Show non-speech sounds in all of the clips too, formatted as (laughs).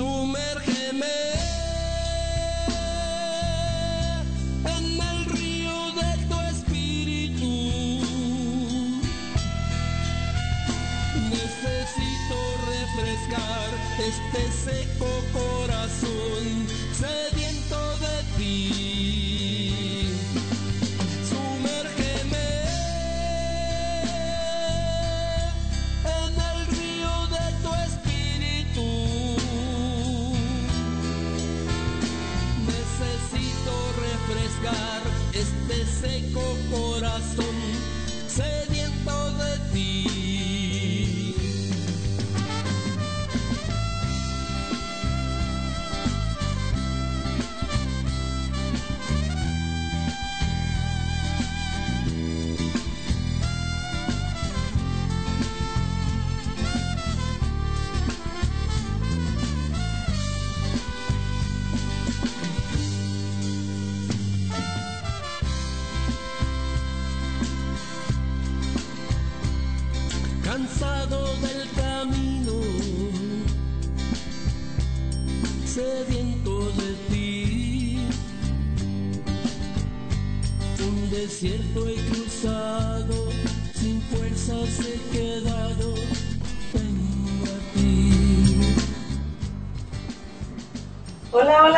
Sumérgeme en el río de tu espíritu. Necesito refrescar este seco.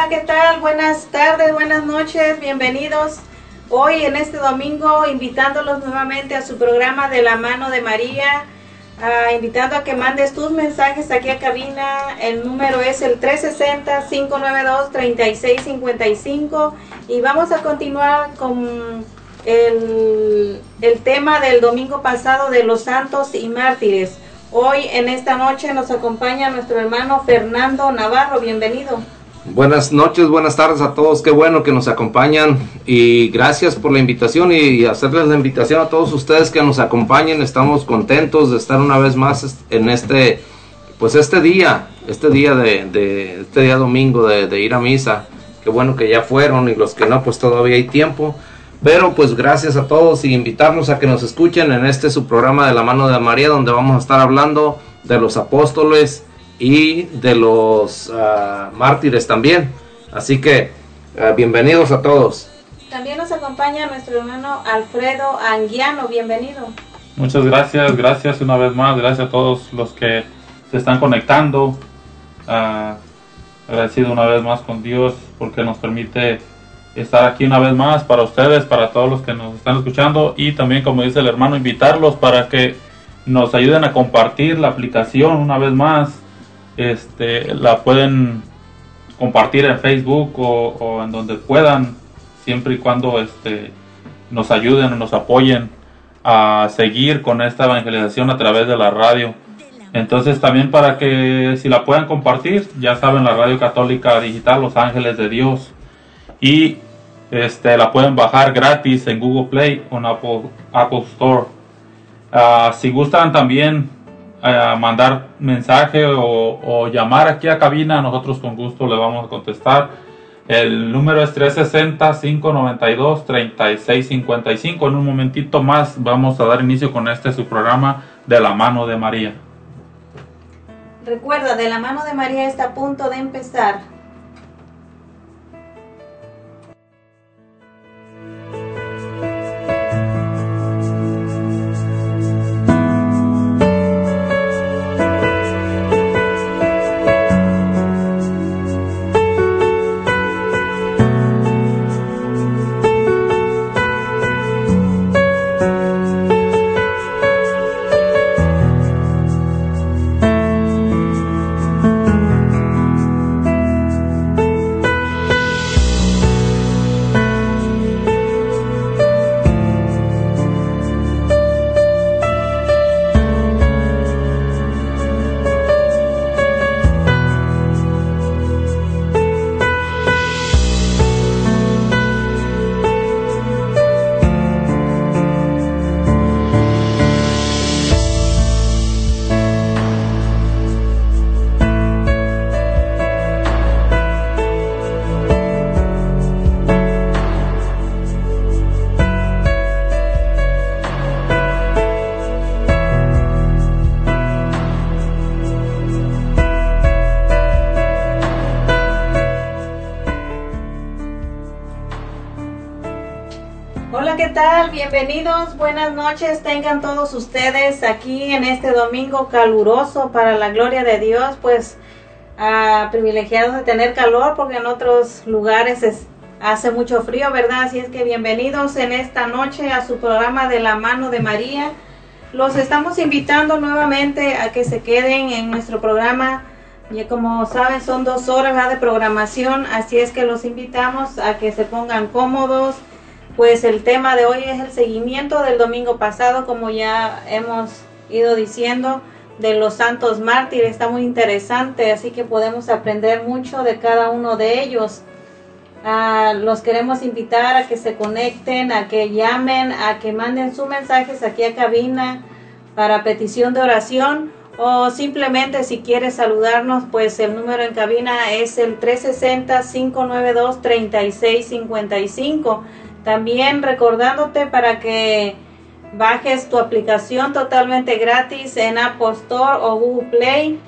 ¿Qué tal? Buenas tardes, buenas noches, bienvenidos. Hoy en este domingo invitándolos nuevamente a su programa de la mano de María, ah, invitando a que mandes tus mensajes aquí a cabina. El número es el 360-592-3655 y vamos a continuar con el, el tema del domingo pasado de los santos y mártires. Hoy en esta noche nos acompaña nuestro hermano Fernando Navarro, bienvenido. Buenas noches, buenas tardes a todos. Qué bueno que nos acompañan y gracias por la invitación y hacerles la invitación a todos ustedes que nos acompañen. Estamos contentos de estar una vez más en este, pues este día, este día de, este día domingo de, ir a misa. Qué bueno que ya fueron y los que no, pues todavía hay tiempo. Pero pues gracias a todos y invitarnos a que nos escuchen en este su programa de la mano de María, donde vamos a estar hablando de los apóstoles y de los ah, mártires también. Así que ah, bienvenidos a todos. También nos acompaña nuestro hermano Alfredo Anguiano, bienvenido. Muchas gracias, gracias una vez más, gracias a todos los que se están conectando. Uh, agradecido una vez más con Dios porque nos permite estar aquí una vez más para ustedes, para todos los que nos están escuchando y también como dice el hermano invitarlos para que nos ayuden a compartir la aplicación una vez más este, la pueden compartir en Facebook o, en donde puedan, siempre y cuando este, nos ayuden o nos apoyen a seguir con esta evangelización a través de la radio. Entonces también para que si la puedan compartir, ya saben la radio católica digital Los Ángeles de Dios y este la pueden bajar gratis en Google Play o en Apple, Apple Store. Ah, si gustan también a mandar mensaje o, llamar aquí a cabina, nosotros con gusto le vamos a contestar. El número es 360-592-3655. En un momentito más vamos a dar inicio con este su programa de la mano de María. Recuerda, de la mano de María está a punto de empezar. Bienvenidos, buenas noches, tengan todos ustedes aquí en este domingo caluroso para la gloria de Dios, pues ah, privilegiados de tener calor porque en otros lugares hace mucho frío, ¿verdad? Así es que bienvenidos en esta noche a su programa de la mano de María. Los estamos invitando nuevamente a que se queden en nuestro programa. Y como saben, son dos horas de programación, así es que los invitamos a que se pongan cómodos, pues el tema de hoy es el seguimiento del domingo pasado, como ya hemos ido diciendo, de los santos mártires. Está muy interesante, así que podemos aprender mucho de cada uno de ellos. Ah, los queremos invitar a que se conecten, a que llamen, a que manden sus mensajes aquí a cabina para petición de oración o simplemente si quieres saludarnos, pues el número en cabina es el 360-592-3655. También recordándote para que bajes tu aplicación totalmente gratis en Apple Store o Google Play.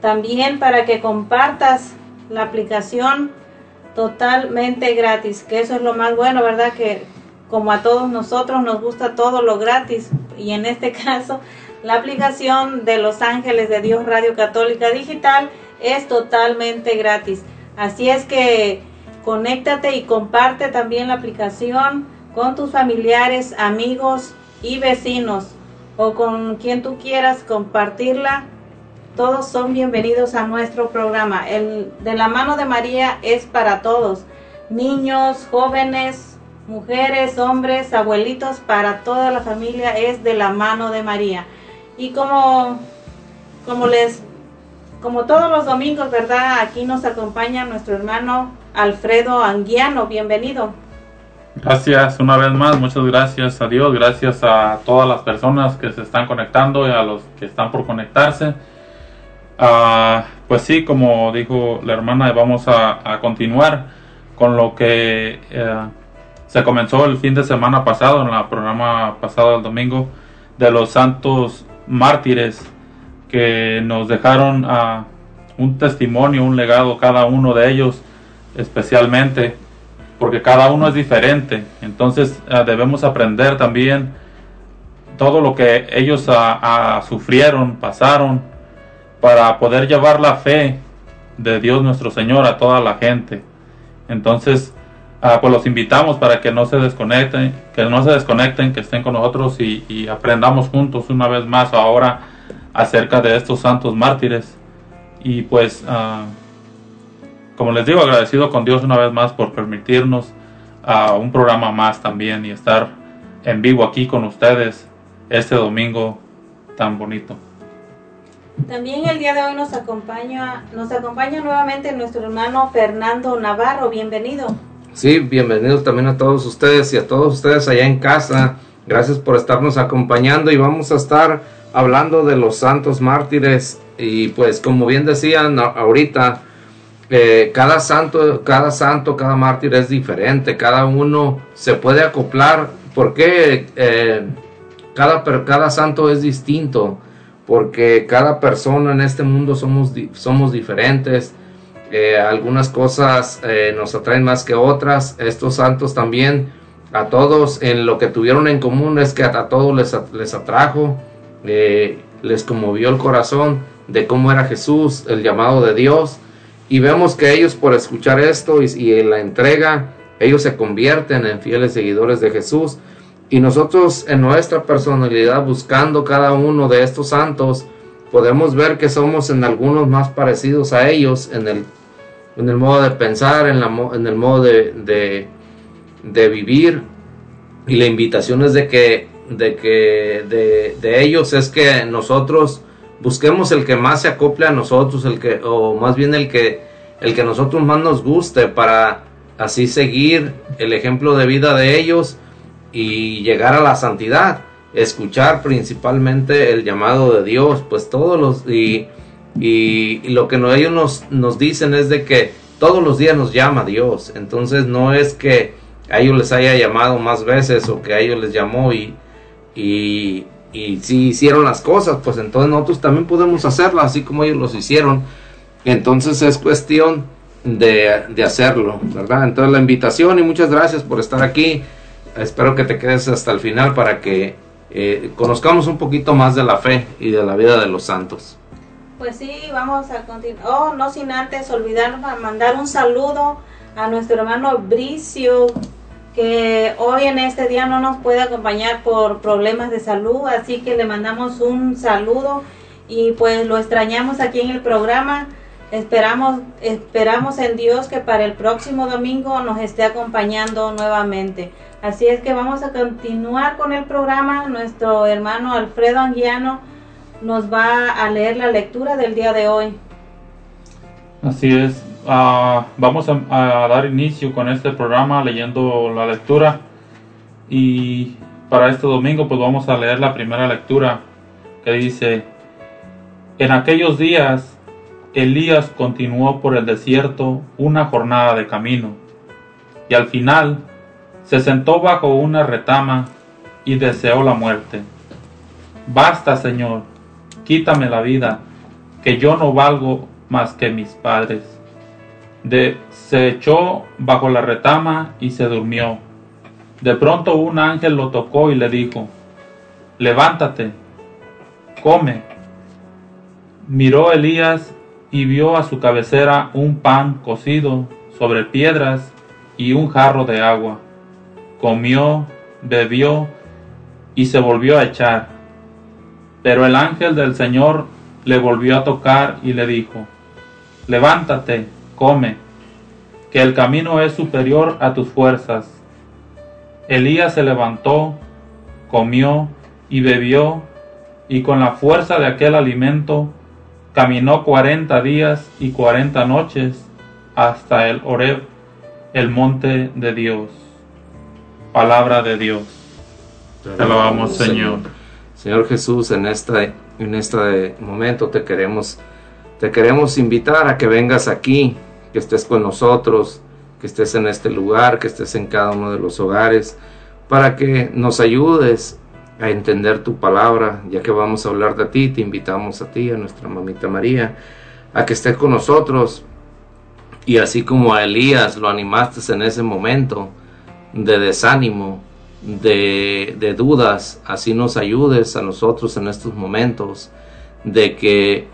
También para que compartas la aplicación totalmente gratis, que eso es lo más bueno, ¿verdad? Que como a todos nosotros nos gusta todo lo gratis y en este (laughs) caso la aplicación de Los Ángeles de Dios Radio Católica Digital es totalmente gratis. Así es que Conéctate y comparte también la aplicación con tus familiares, amigos y vecinos o con quien tú quieras compartirla. Todos son bienvenidos a nuestro programa. El de la mano de María es para todos. Niños, jóvenes, mujeres, hombres, abuelitos, para toda la familia es de la mano de María. Y como, como les, como todos los domingos, ¿verdad? Aquí nos acompaña nuestro hermano Alfredo Anguiano. Bienvenido. Gracias una vez más, muchas gracias a Dios, gracias a todas las personas que se están conectando y a los que están por conectarse. Ah, pues sí, como dijo la hermana, vamos a, continuar con lo que eh, se comenzó el fin de semana pasado, en el programa pasado el domingo, de los santos mártires que nos dejaron ah, un testimonio, un legado cada uno de ellos especialmente, porque cada uno es diferente. Entonces eh, debemos aprender también todo lo que ellos sufrieron, pasaron, para poder llevar la fe de Dios nuestro Señor a toda la gente. Entonces, ah, pues los invitamos para que no se desconecten, que no se desconecten, que estén con nosotros y, aprendamos juntos una vez más ahora acerca de estos santos mártires. Y pues ah, como les digo, agradecido con Dios una vez más por permitirnos a un programa más también y estar en vivo aquí con ustedes este domingo tan bonito. También el día de hoy nos acompaña, nos acompaña nuevamente nuestro hermano Fernando Navarro, bienvenido. Sí, bienvenidos también a todos ustedes y a todos ustedes allá en casa. Gracias por estarnos acompañando y vamos a estar hablando de los santos mártires y pues como bien decían ahorita, eh, cada santo, cada santo, cada mártir es diferente, cada uno se puede acoplar, porque eh, cada, cada santo es distinto, porque cada persona en este mundo somos, somos diferentes, eh, algunas cosas nos atraen más que otras, estos santos también, a todos en lo que tuvieron en común es que a, todos les, les atrajo, les conmovió el corazón de cómo era Jesús, el llamado de Dios, y vemos que ellos por escuchar esto y, en la entrega, ellos se convierten en fieles seguidores de Jesús. Y nosotros en nuestra personalidad, buscando cada uno de estos santos, podemos ver que somos en algunos más parecidos a ellos, en el, en el modo de pensar, en, la, en el modo de, de, vivir. Y la invitación es de que, de, que de, de ellos es que nosotros busquemos el que más se acople a nosotros, el que, o más bien el que, el que nosotros más nos guste para así seguir el ejemplo de vida de ellos y llegar a la santidad, escuchar principalmente el llamado de Dios, pues todos los, y, y, lo que ellos nos, nos dicen es de que todos los días nos llama Dios, entonces no es que a ellos les haya llamado más veces o que a ellos les llamó y, y, y si hicieron las cosas, pues entonces nosotros también podemos hacerlas así como ellos los hicieron. Entonces es cuestión de, hacerlo, ¿verdad? Entonces la invitación y muchas gracias por estar aquí. espero que te quedes hasta el final para que eh, conozcamos un poquito más de la fe y de la vida de los santos. Pues sí, vamos a continuar. Oh, no sin antes olvidarnos a mandar un saludo a nuestro hermano Bricio, que hoy en este día no nos puede acompañar por problemas de salud, así que le mandamos un saludo y pues lo extrañamos aquí en el programa. Esperamos, esperamos en Dios que para el próximo domingo nos esté acompañando nuevamente. Así es que vamos a continuar con el programa. Nuestro hermano Alfredo Anguiano nos va a leer la lectura del día de hoy. Así es. Ah, vamos a, a, dar inicio con este programa leyendo la lectura. Y para este domingo pues vamos a leer la primera lectura que dice, en aquellos días Elías continuó por el desierto una jornada de camino y al final se sentó bajo una retama y deseó la muerte. Basta, Señor, quítame la vida, que yo no valgo más que mis padres. Se echó bajo la retama y se durmió. De pronto un ángel lo tocó y le dijo, levántate, come. Miró Elías y vio a su cabecera un pan cocido sobre piedras y un jarro de agua. Comió, bebió y se volvió a echar. Pero el ángel del Señor le volvió a tocar y le dijo, levántate, come, que el camino es superior a tus fuerzas. Elías se levantó, comió y bebió, y con la fuerza de aquel alimento caminó cuarenta días y cuarenta noches hasta el Oreb, el monte de Dios. Palabra de Dios. Te alabamos, Señor. Señor Jesús, en este, en este momento te queremos, te queremos invitar a que vengas aquí, que estés con nosotros, que estés en este lugar, que estés en cada uno de los hogares, para que nos ayudes a entender tu palabra, ya que vamos a hablar de ti, te invitamos a ti, a nuestra mamita María, a que estés con nosotros. Y así como a Elías lo animaste en ese momento de desánimo, de, de dudas, así nos ayudes a nosotros en estos momentos, de que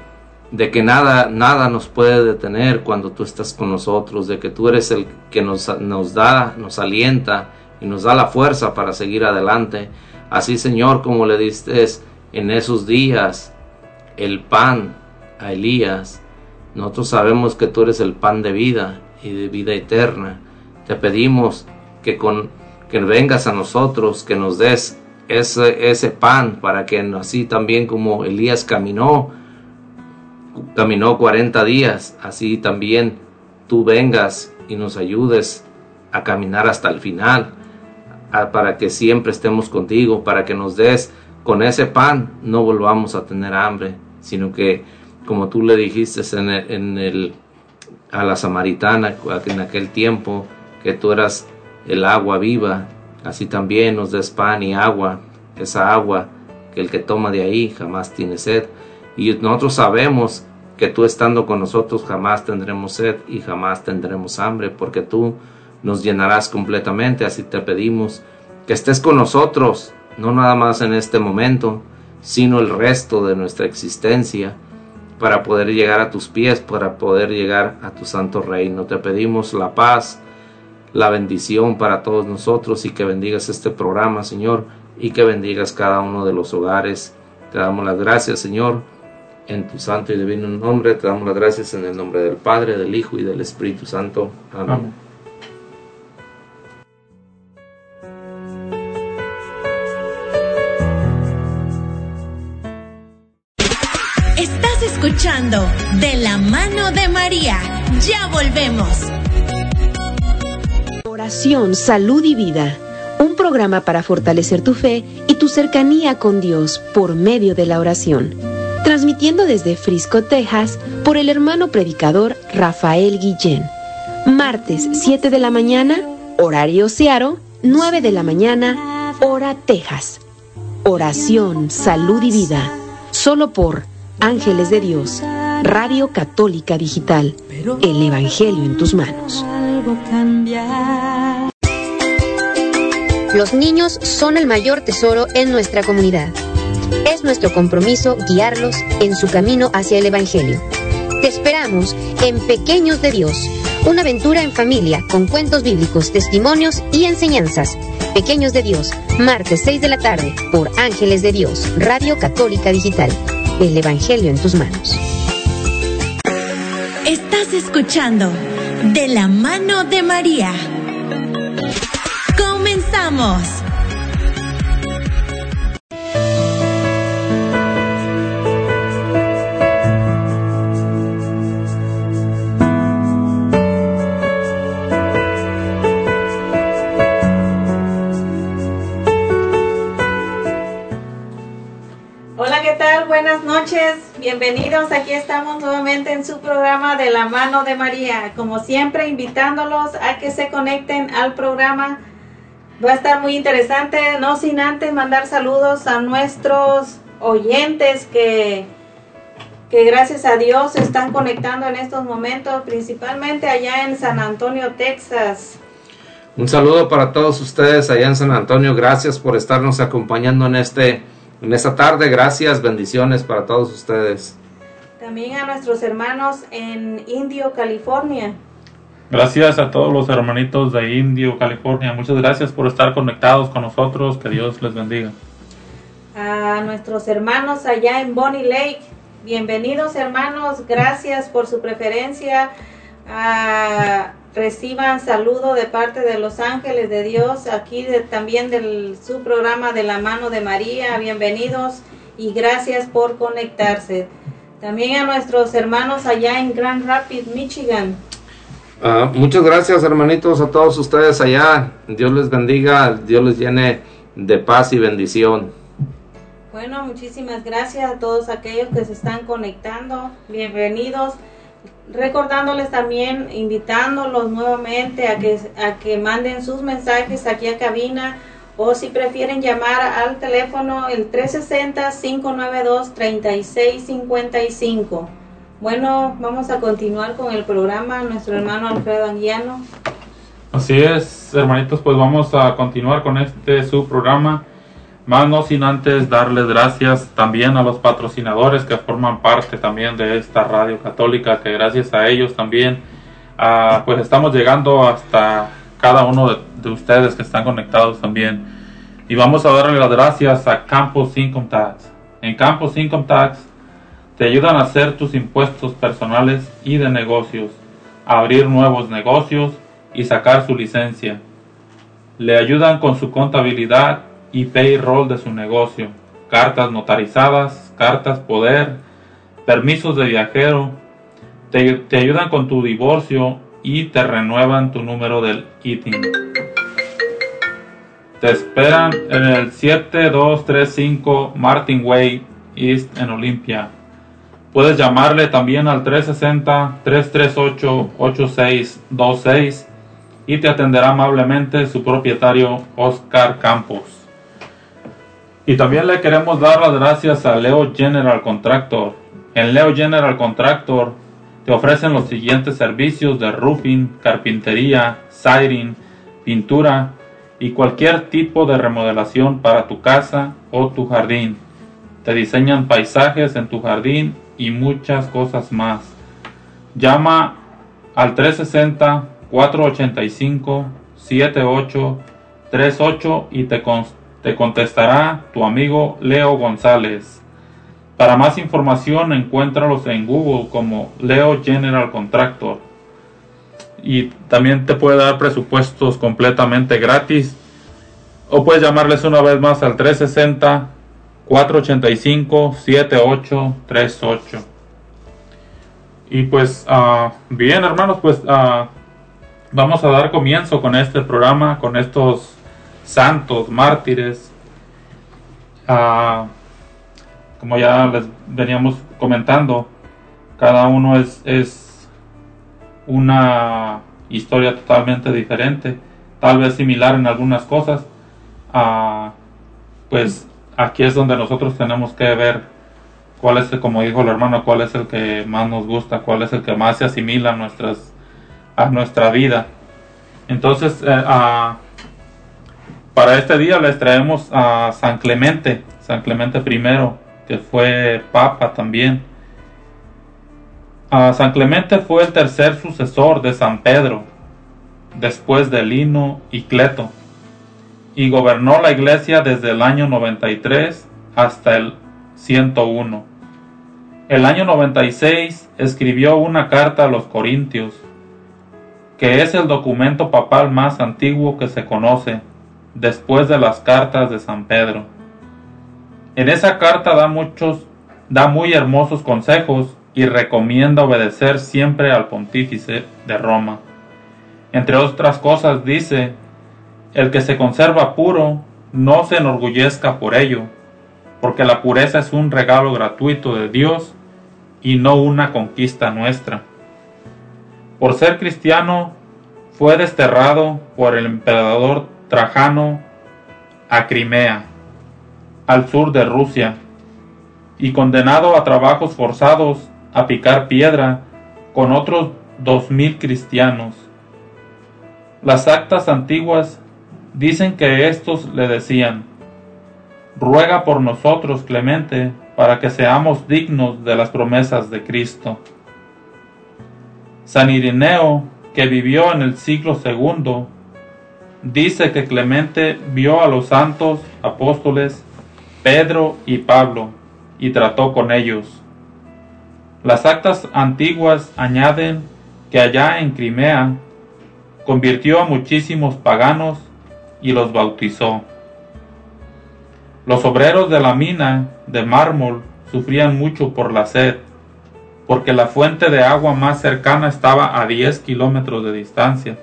de que nada, nada nos puede detener cuando tú estás con nosotros, de que tú eres el que nos, nos da, nos alienta y nos da la fuerza para seguir adelante. Así, Señor, como le diste en esos días el pan a Elías, nosotros sabemos que tú eres el pan de vida y de vida eterna. Te pedimos que con que vengas a nosotros, que nos des ese, ese pan para que así también como Elías caminó, caminó 40 días, así también tú vengas y nos ayudes a caminar hasta el final, para que siempre estemos contigo, para que nos des con ese pan, no volvamos a tener hambre, sino que como tú le dijiste en el, a la samaritana en aquel tiempo, que tú eras el agua viva, así también nos des pan y agua, esa agua que el que toma de ahí jamás tiene sed. Y nosotros sabemos que tú estando con nosotros jamás tendremos sed y jamás tendremos hambre, porque tú nos llenarás completamente. Así te pedimos que estés con nosotros, no nada más en este momento, sino el resto de nuestra existencia, para poder llegar a tus pies, para poder llegar a tu santo reino. Te pedimos la paz, la bendición para todos nosotros y que bendigas este programa, Señor, y que bendigas cada uno de los hogares. Te damos las gracias, Señor, en tu santo y divino nombre. Te damos las gracias en el nombre del Padre, del Hijo y del Espíritu Santo. Amén. Amén. Estás escuchando De la mano de María. Ya volvemos. Oración, salud y vida. Un programa para fortalecer tu fe y tu cercanía con Dios por medio de la oración transmitiendo desde Frisco, Texas, por el hermano predicador Rafael Guillén. Martes 7 de la mañana, horario Searo, 9 de la mañana, hora Texas. Oración, salud y vida, solo por Ángeles de Dios, Radio Católica Digital, el Evangelio en tus manos. Los niños son el mayor tesoro en nuestra comunidad. Es nuestro compromiso guiarlos en su camino hacia el Evangelio. Te esperamos en Pequeños de Dios, una aventura en familia con cuentos bíblicos, testimonios y enseñanzas. Pequeños de Dios, martes 6 de la tarde por Ángeles de Dios, Radio Católica Digital. El Evangelio en tus manos. Estás escuchando De la mano de María. Comenzamos. Bienvenidos. Aquí estamos nuevamente en su programa de la mano de María. Como siempre, invitándolos a que se conecten al programa. Va a estar muy interesante, no sin antes mandar saludos a nuestros oyentes que, que gracias a Dios se están conectando en estos momentos, principalmente allá en San Antonio, Texas. Un saludo para todos ustedes allá en San Antonio. Gracias por estarnos acompañando en este en esta tarde. Gracias, bendiciones para todos ustedes. También a nuestros hermanos en Indio, California. Gracias a todos los hermanitos de Indio, California. Muchas gracias por estar conectados con nosotros. Que Dios les bendiga. A nuestros hermanos allá en Bonnie Lake. Bienvenidos hermanos. Gracias por su preferencia. Reciban saludo de parte de los ángeles de Dios. Aquí de- también del su programa de la mano de María. Bienvenidos y gracias por conectarse. También a nuestros hermanos allá en Grand Rapids, Michigan. Ah, muchas gracias, hermanitos, a todos ustedes allá. Dios les bendiga, Dios les llene de paz y bendición. Bueno, muchísimas gracias a todos aquellos que se están conectando. Bienvenidos. Recordándoles también, invitándolos nuevamente a que, a que manden sus mensajes aquí a cabina o si prefieren llamar al teléfono el 360-592-3655. Bueno, vamos a continuar con el programa. Nuestro hermano Alfredo Anguiano. Así es, hermanitos, pues vamos a continuar con este su programa. Más no sin antes darles gracias también a los patrocinadores que forman parte también de esta radio católica, que gracias a ellos también, ah, pues estamos llegando hasta cada uno de, de ustedes que están conectados también. Y vamos a darle las gracias a Campos Income Tax. En Campos Income Tax te ayudan a hacer tus impuestos personales y de negocios, abrir nuevos negocios y sacar su licencia. Le ayudan con su contabilidad y payroll de su negocio, cartas notarizadas, cartas poder, permisos de viajero, te, te ayudan con tu divorcio y te renuevan tu número del ITIN. Te esperan en el 7235 Martin Way East en Olympia. Puedes llamarle también al 360-338-8626 y te atenderá amablemente su propietario Oscar Campos. Y también le queremos dar las gracias a Leo General Contractor. En Leo General Contractor te ofrecen los siguientes servicios de roofing, carpintería, siding, pintura y cualquier tipo de remodelación para tu casa o tu jardín. Te diseñan paisajes en tu jardín y muchas cosas más. Llama al 360-485-7838 y te, con- te contestará tu amigo Leo González. Para más información encuéntralos en Google como Leo General Contractor. Y también te puede dar presupuestos completamente gratis. O puedes llamarles una vez más al 360 485 7838. Y pues, ah, bien, hermanos, pues ah, vamos a dar comienzo con este programa, con estos santos mártires. Ah, como ya les veníamos comentando, cada uno es, es una historia totalmente diferente, tal vez similar en algunas cosas. Ah, pues aquí es donde nosotros tenemos que ver cuál es, el- como dijo el hermano, cuál es el que más nos gusta, cuál es el que más se asimila a, nuestras, a nuestra vida. Entonces, eh, ah, Para este día les traemos a San Clemente, San Clemente I, que fue papa también. A San Clemente fue el tercer sucesor de San Pedro, después de Lino y Cleto, y gobernó la iglesia desde el año 93 hasta el 101. El año 96 escribió una carta a los Corintios, que es el documento papal más antiguo que se conoce, después de las cartas de San Pedro. En esa carta da muchos, da muy hermosos consejos y recomienda obedecer siempre al pontífice de Roma. Entre otras cosas dice, el que se conserva puro, no se enorgullezca por ello, porque la pureza es un regalo gratuito de Dios y no una conquista nuestra. Por ser cristiano, fue desterrado por el emperador Trajano a Crimea, al sur de Rusia, y condenado a trabajos forzados a picar piedra con otros dos mil cristianos. Las actas antiguas dicen que estos le decían, ruega por nosotros, Clemente, para que seamos dignos de las promesas de Cristo. San Irineo, que vivió en el siglo segundo, dice que Clemente vio a los santos apóstoles Pedro y Pablo y trató con ellos. Las actas antiguas añaden que allá en Crimea convirtió a muchísimos paganos y los bautizó. Los obreros de la mina de mármol sufrían mucho por la sed, porque la fuente de agua más cercana estaba a 10 kilómetros de distancia.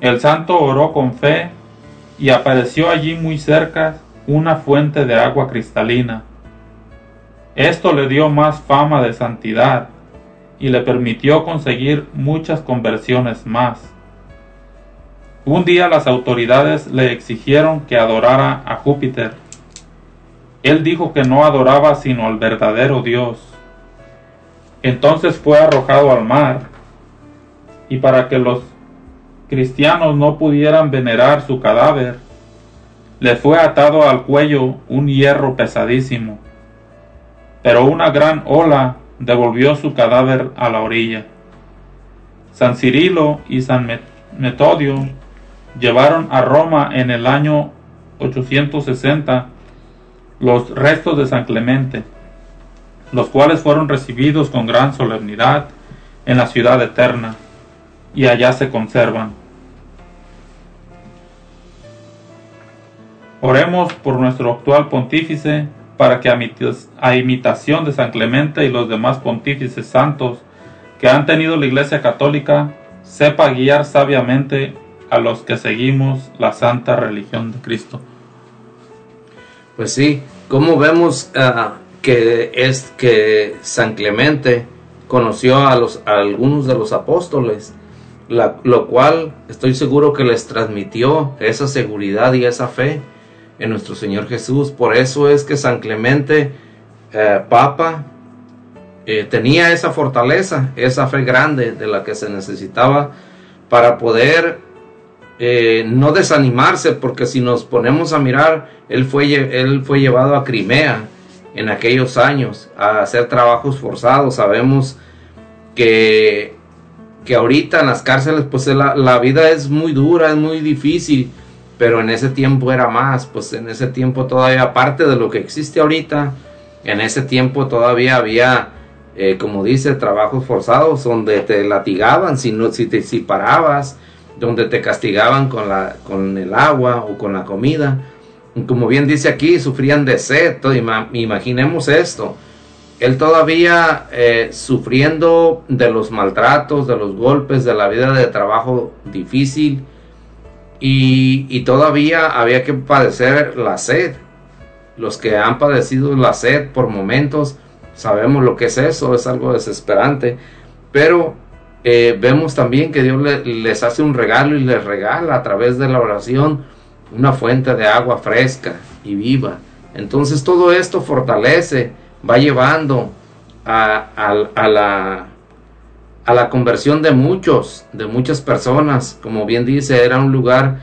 El santo oró con fe y apareció allí muy cerca una fuente de agua cristalina. Esto le dio más fama de santidad y le permitió conseguir muchas conversiones más. Un día las autoridades le exigieron que adorara a Júpiter. Él dijo que no adoraba sino al verdadero Dios. Entonces fue arrojado al mar, y para que los cristianos no pudieran venerar su cadáver, le fue atado al cuello un hierro pesadísimo, pero una gran ola devolvió su cadáver a la orilla. San Cirilo y San Metodio llevaron a Roma en el año 860 los restos de San Clemente, los cuales fueron recibidos con gran solemnidad en la ciudad eterna, y allá se conservan. Oremos por nuestro actual pontífice, para que a imitación de San Clemente y los demás pontífices santos que han tenido la Iglesia Católica, sepa guiar sabiamente a los que seguimos la santa religión de Cristo. Pues sí, como vemos ah, que es que San Clemente conoció a los algunos de los apóstoles, lo cual estoy seguro que les transmitió esa seguridad y esa fe en nuestro Señor Jesús. Por eso es que San Clemente, eh, Papa, eh, tenía esa fortaleza, esa fe grande de la que se necesitaba para poder eh, no desanimarse, porque si nos ponemos a mirar, él fue, él fue llevado a Crimea en aquellos años a hacer trabajos forzados. Sabemos que, que ahorita en las cárceles, pues la, la vida es muy dura, es muy difícil pero en ese tiempo era más, pues en ese tiempo todavía, aparte de lo que existe ahorita, en ese tiempo todavía había, eh, como dice, trabajos forzados donde te latigaban si, no, si te si parabas, donde te castigaban con, la, con el agua o con la comida. como bien dice aquí, sufrían de sed, imaginemos esto. Él todavía eh, sufriendo de los maltratos, de los golpes, de la vida de trabajo difícil, y, todavía había que padecer la sed. Los que han padecido la sed por momentos sabemos lo que es eso, es algo desesperante. Pero eh, vemos también que Dios les hace un regalo y les regala a través de la oración una fuente de agua fresca y viva. Entonces todo esto fortalece, va llevando a, la conversión de muchos, de muchas personas. Como bien dice, era un lugar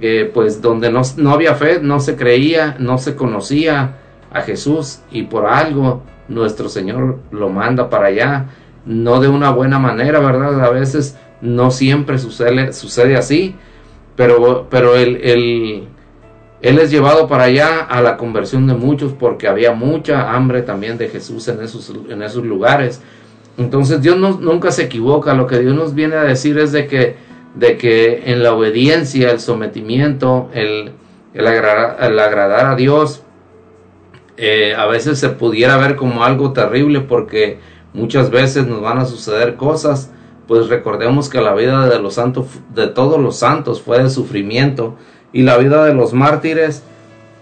eh, pues donde no, no había fe, no se creía, no se conocía a Jesús y por algo nuestro Señor lo manda para allá, no de una buena manera, ¿verdad? A veces no siempre sucede, sucede así, pero, pero el, el, él es llevado para allá a la conversión de muchos porque había mucha hambre también de Jesús en esos, en esos lugares. Entonces Dios no, nunca se equivoca, lo que Dios nos viene a decir es de que, de que en la obediencia, el sometimiento, el, el, agradar, a Dios, eh, a veces se pudiera ver como algo terrible porque muchas veces nos van a suceder cosas, pues recordemos que la vida de los santos, de todos los santos fue de sufrimiento y la vida de los mártires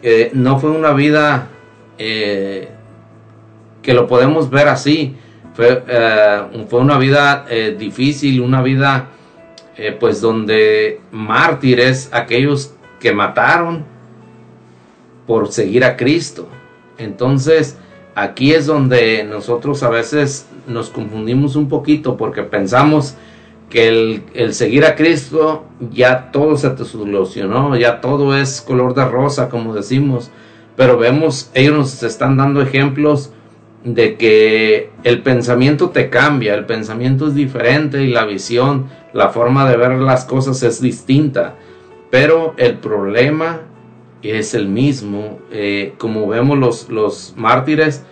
eh, no fue una vida eh, que lo podemos ver así, fue, eh, fue una vida difícil, una vida pues donde mártires, aquellos que mataron por seguir a Cristo. Entonces, aquí es donde nosotros a veces nos confundimos un poquito porque pensamos el, seguir a Cristo ya todo se te solucionó, ya todo es color de rosa, como decimos. Pero vemos, ellos nos están dando ejemplos de que el pensamiento te cambia, el pensamiento es diferente y la visión, la forma de ver las cosas es distinta. Pero el problema es el mismo. Eh, como vemos los, los mártires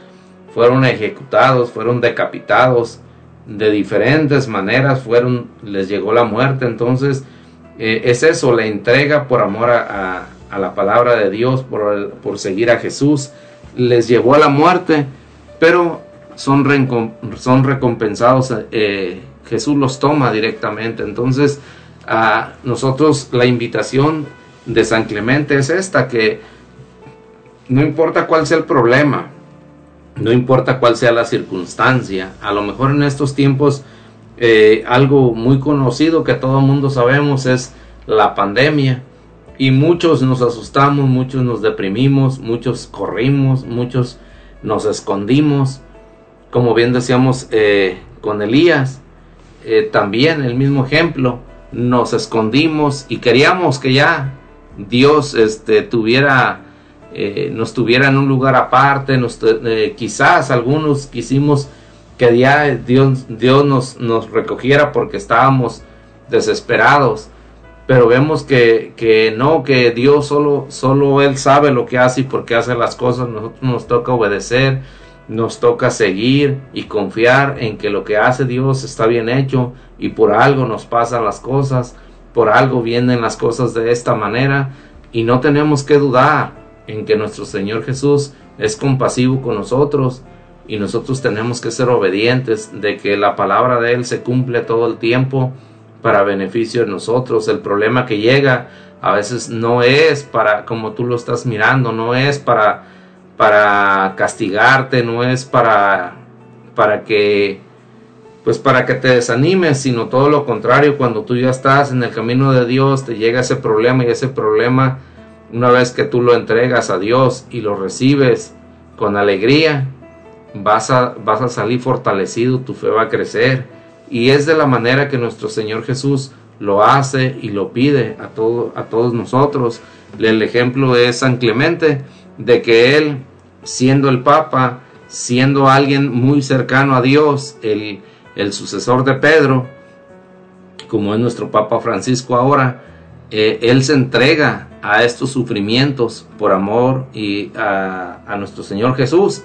fueron ejecutados, fueron decapitados de diferentes maneras fueron, les llegó la muerte. Entonces, eh, es eso, la entrega por amor a, la palabra de Dios, por, por, seguir a Jesús, les llevó a la muerte, pero son, son recompensados, eh, Jesús los toma directamente. Entonces, a nosotros la invitación de San Clemente es esta, que no importa cuál sea el problema, no importa cuál sea la circunstancia. A lo mejor en estos tiempos eh, algo muy conocido que todo el mundo sabemos es la pandemia. Y muchos nos asustamos, muchos nos deprimimos, muchos corrimos, muchos nos escondimos. Como bien decíamos eh, con Elías, eh, también el mismo ejemplo, nos escondimos y queríamos que ya Dios este, tuviera eh, nos en un lugar aparte, nos, eh, quizás algunos quisimos que Dios, Dios nos, nos, recogiera porque estábamos desesperados, pero vemos que, que, no, que Dios solo, solo Él sabe lo que hace y por qué hace las cosas, nosotros nos toca obedecer, nos toca seguir y confiar en que lo que hace Dios está bien hecho y por algo nos pasan las cosas, por algo vienen las cosas de esta manera y no tenemos que dudar, en que nuestro Señor Jesús es compasivo con nosotros y nosotros tenemos que ser obedientes de que la palabra de Él se cumple todo el tiempo para beneficio de nosotros. El problema que llega a veces no es para, como tú lo estás mirando, no es para, para castigarte, no es para, para que, pues para que te desanimes, sino todo lo contrario, cuando tú ya estás en el camino de Dios, te llega ese problema y ese problema una vez que tú lo entregas a Dios y lo recibes con alegría, vas a, vas a salir fortalecido, tu fe va a crecer. Y es de la manera que nuestro Señor Jesús lo hace y lo pide a, todo, a todos nosotros. El ejemplo es San Clemente, de que él, siendo el Papa, siendo alguien muy cercano a Dios, el, el sucesor de Pedro, como es nuestro Papa Francisco ahora, eh, él se entrega a estos sufrimientos por amor y a, nuestro Señor Jesús.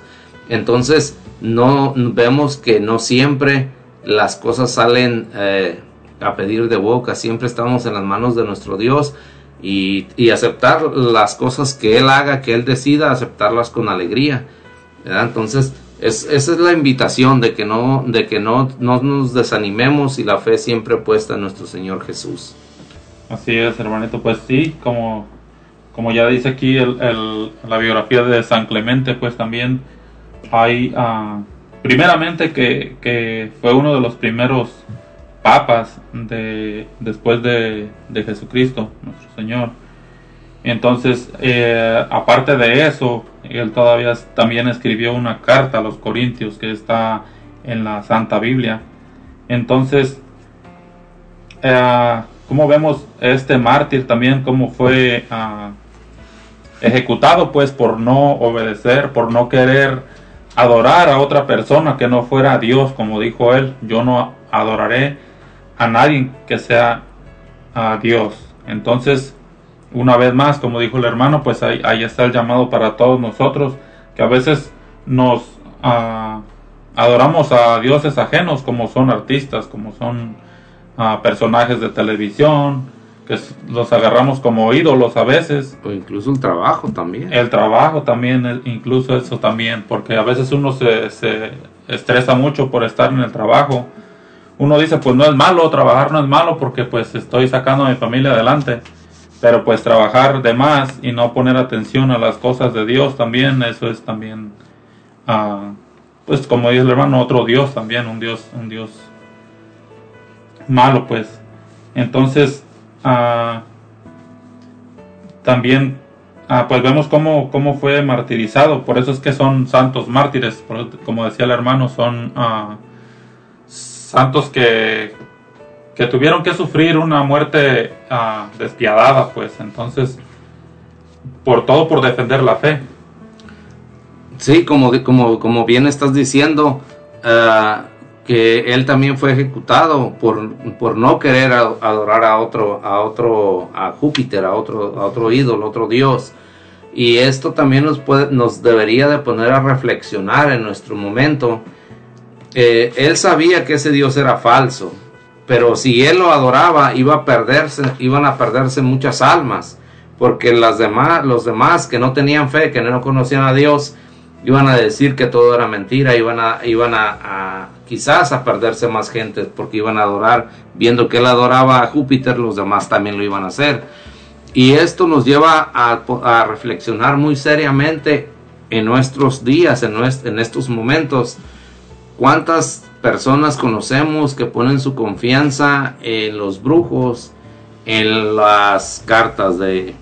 Entonces no vemos que no siempre las cosas salen eh, a pedir de boca, siempre estamos en las manos de nuestro Dios y, aceptar las cosas que Él haga, que Él decida, aceptarlas con alegría. Entonces esa es la invitación de que no, de que no nos desanimemos y la fe siempre puesta en nuestro Señor Jesús. Así es, hermanito. Pues sí, como, como ya dice aquí el, la biografía de San Clemente, pues también hay, uh, primeramente que, que, fue uno de los primeros papas de, después de, de Jesucristo, nuestro Señor. Entonces, eh, aparte de eso, él todavía también escribió una carta a los Corintios que está en la Santa Biblia. Entonces, eh, cómo vemos este mártir también, cómo fue ah, ejecutado pues por no obedecer, por no querer adorar a otra persona que no fuera a Dios, como dijo él, yo no adoraré a nadie que sea a Dios. Entonces, una vez más, como dijo el hermano, pues ahí, ahí está el llamado para todos nosotros, que a veces nos ah, adoramos a dioses ajenos, como son artistas, como son ah, personajes de televisión, que los agarramos como ídolos a veces. O incluso el trabajo también. El trabajo también, incluso eso también, porque a veces uno se, se estresa mucho por estar en el trabajo. Uno dice, pues no es malo, trabajar no es malo porque pues estoy sacando a mi familia adelante. Pero pues trabajar de más y no poner atención a las cosas de Dios también, eso es también, ah, pues como dice el hermano, otro Dios también, un Dios, un Dios malo pues. Entonces, Ah, también ah, pues vemos cómo, cómo, fue martirizado, por eso es que son santos mártires, como decía el hermano, son ah, santos que, que tuvieron que sufrir una muerte despiadada, pues entonces, por todo por defender la fe. Sí, como, como, como bien estás diciendo, que él también fue ejecutado por, por no querer adorar a otro, a otro, a Júpiter, a otro, a otro ídolo, otro dios. Y esto también nos, puede, nos debería de poner a reflexionar en nuestro momento. Eh, él sabía que ese dios era falso, pero si él lo adoraba, iba a perderse, iban a perderse muchas almas, porque las demás, los demás que no tenían fe, que no conocían a Dios, iban a decir que todo era mentira, iban a, iban a, quizás a perderse más gente porque iban a adorar, viendo que él adoraba a Júpiter, los demás también lo iban a hacer. Y esto nos lleva a, reflexionar muy seriamente en nuestros días, en, en estos momentos, cuántas personas conocemos que ponen su confianza en los brujos, en las cartas de,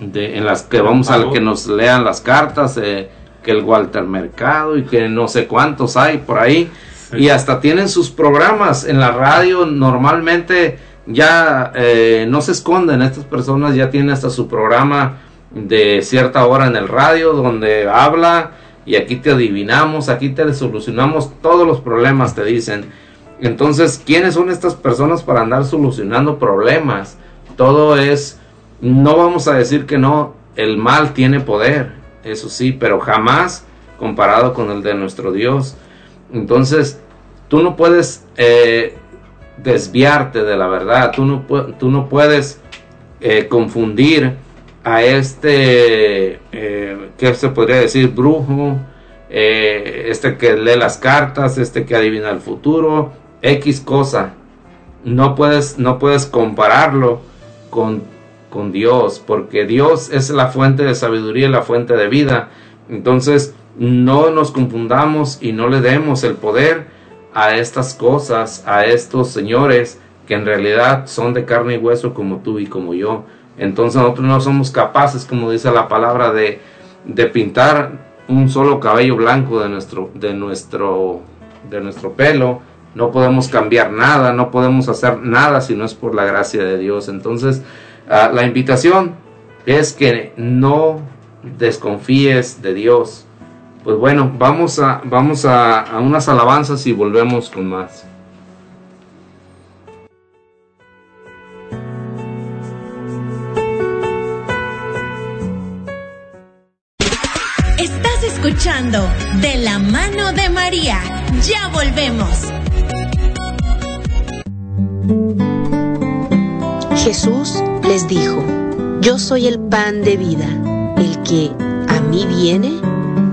en las que vamos a que nos lean las cartas, eh, que el Walter Mercado y que no sé cuántos hay por ahí. Y hasta tienen sus programas en la radio. Normalmente ya eh, no se esconden, estas personas ya tienen hasta su programa de cierta hora en el radio donde habla y aquí te adivinamos, aquí te solucionamos todos los problemas, te dicen. Entonces, ¿quiénes son estas personas para andar solucionando problemas? Todo es, no vamos a decir que no, el mal tiene poder, eso sí, pero jamás comparado con el de nuestro Dios. Entonces, tú no puedes eh, desviarte de la verdad, tú no, tú no puedes eh, confundir a este, eh, ¿qué se podría decir? Brujo, este que lee las cartas, este que adivina el futuro, X cosa. No puedes, no puedes compararlo con con Dios, porque Dios es la fuente de sabiduría y la fuente de vida. Entonces, no nos confundamos y no le demos el poder a estas cosas, a estos señores que en realidad son de carne y hueso como tú y como yo. Entonces nosotros no somos capaces, como dice la palabra, de, de pintar un solo cabello blanco de nuestro, de nuestro, de nuestro pelo. No podemos cambiar nada, no podemos hacer nada si no es por la gracia de Dios. Entonces, Ah, la invitación es que no desconfíes de Dios. Pues bueno, vamos a, vamos a, a unas alabanzas y volvemos con más. Estás escuchando De la mano de María. Ya volvemos. Jesús les dijo, Yo soy el pan de vida, el que a mí viene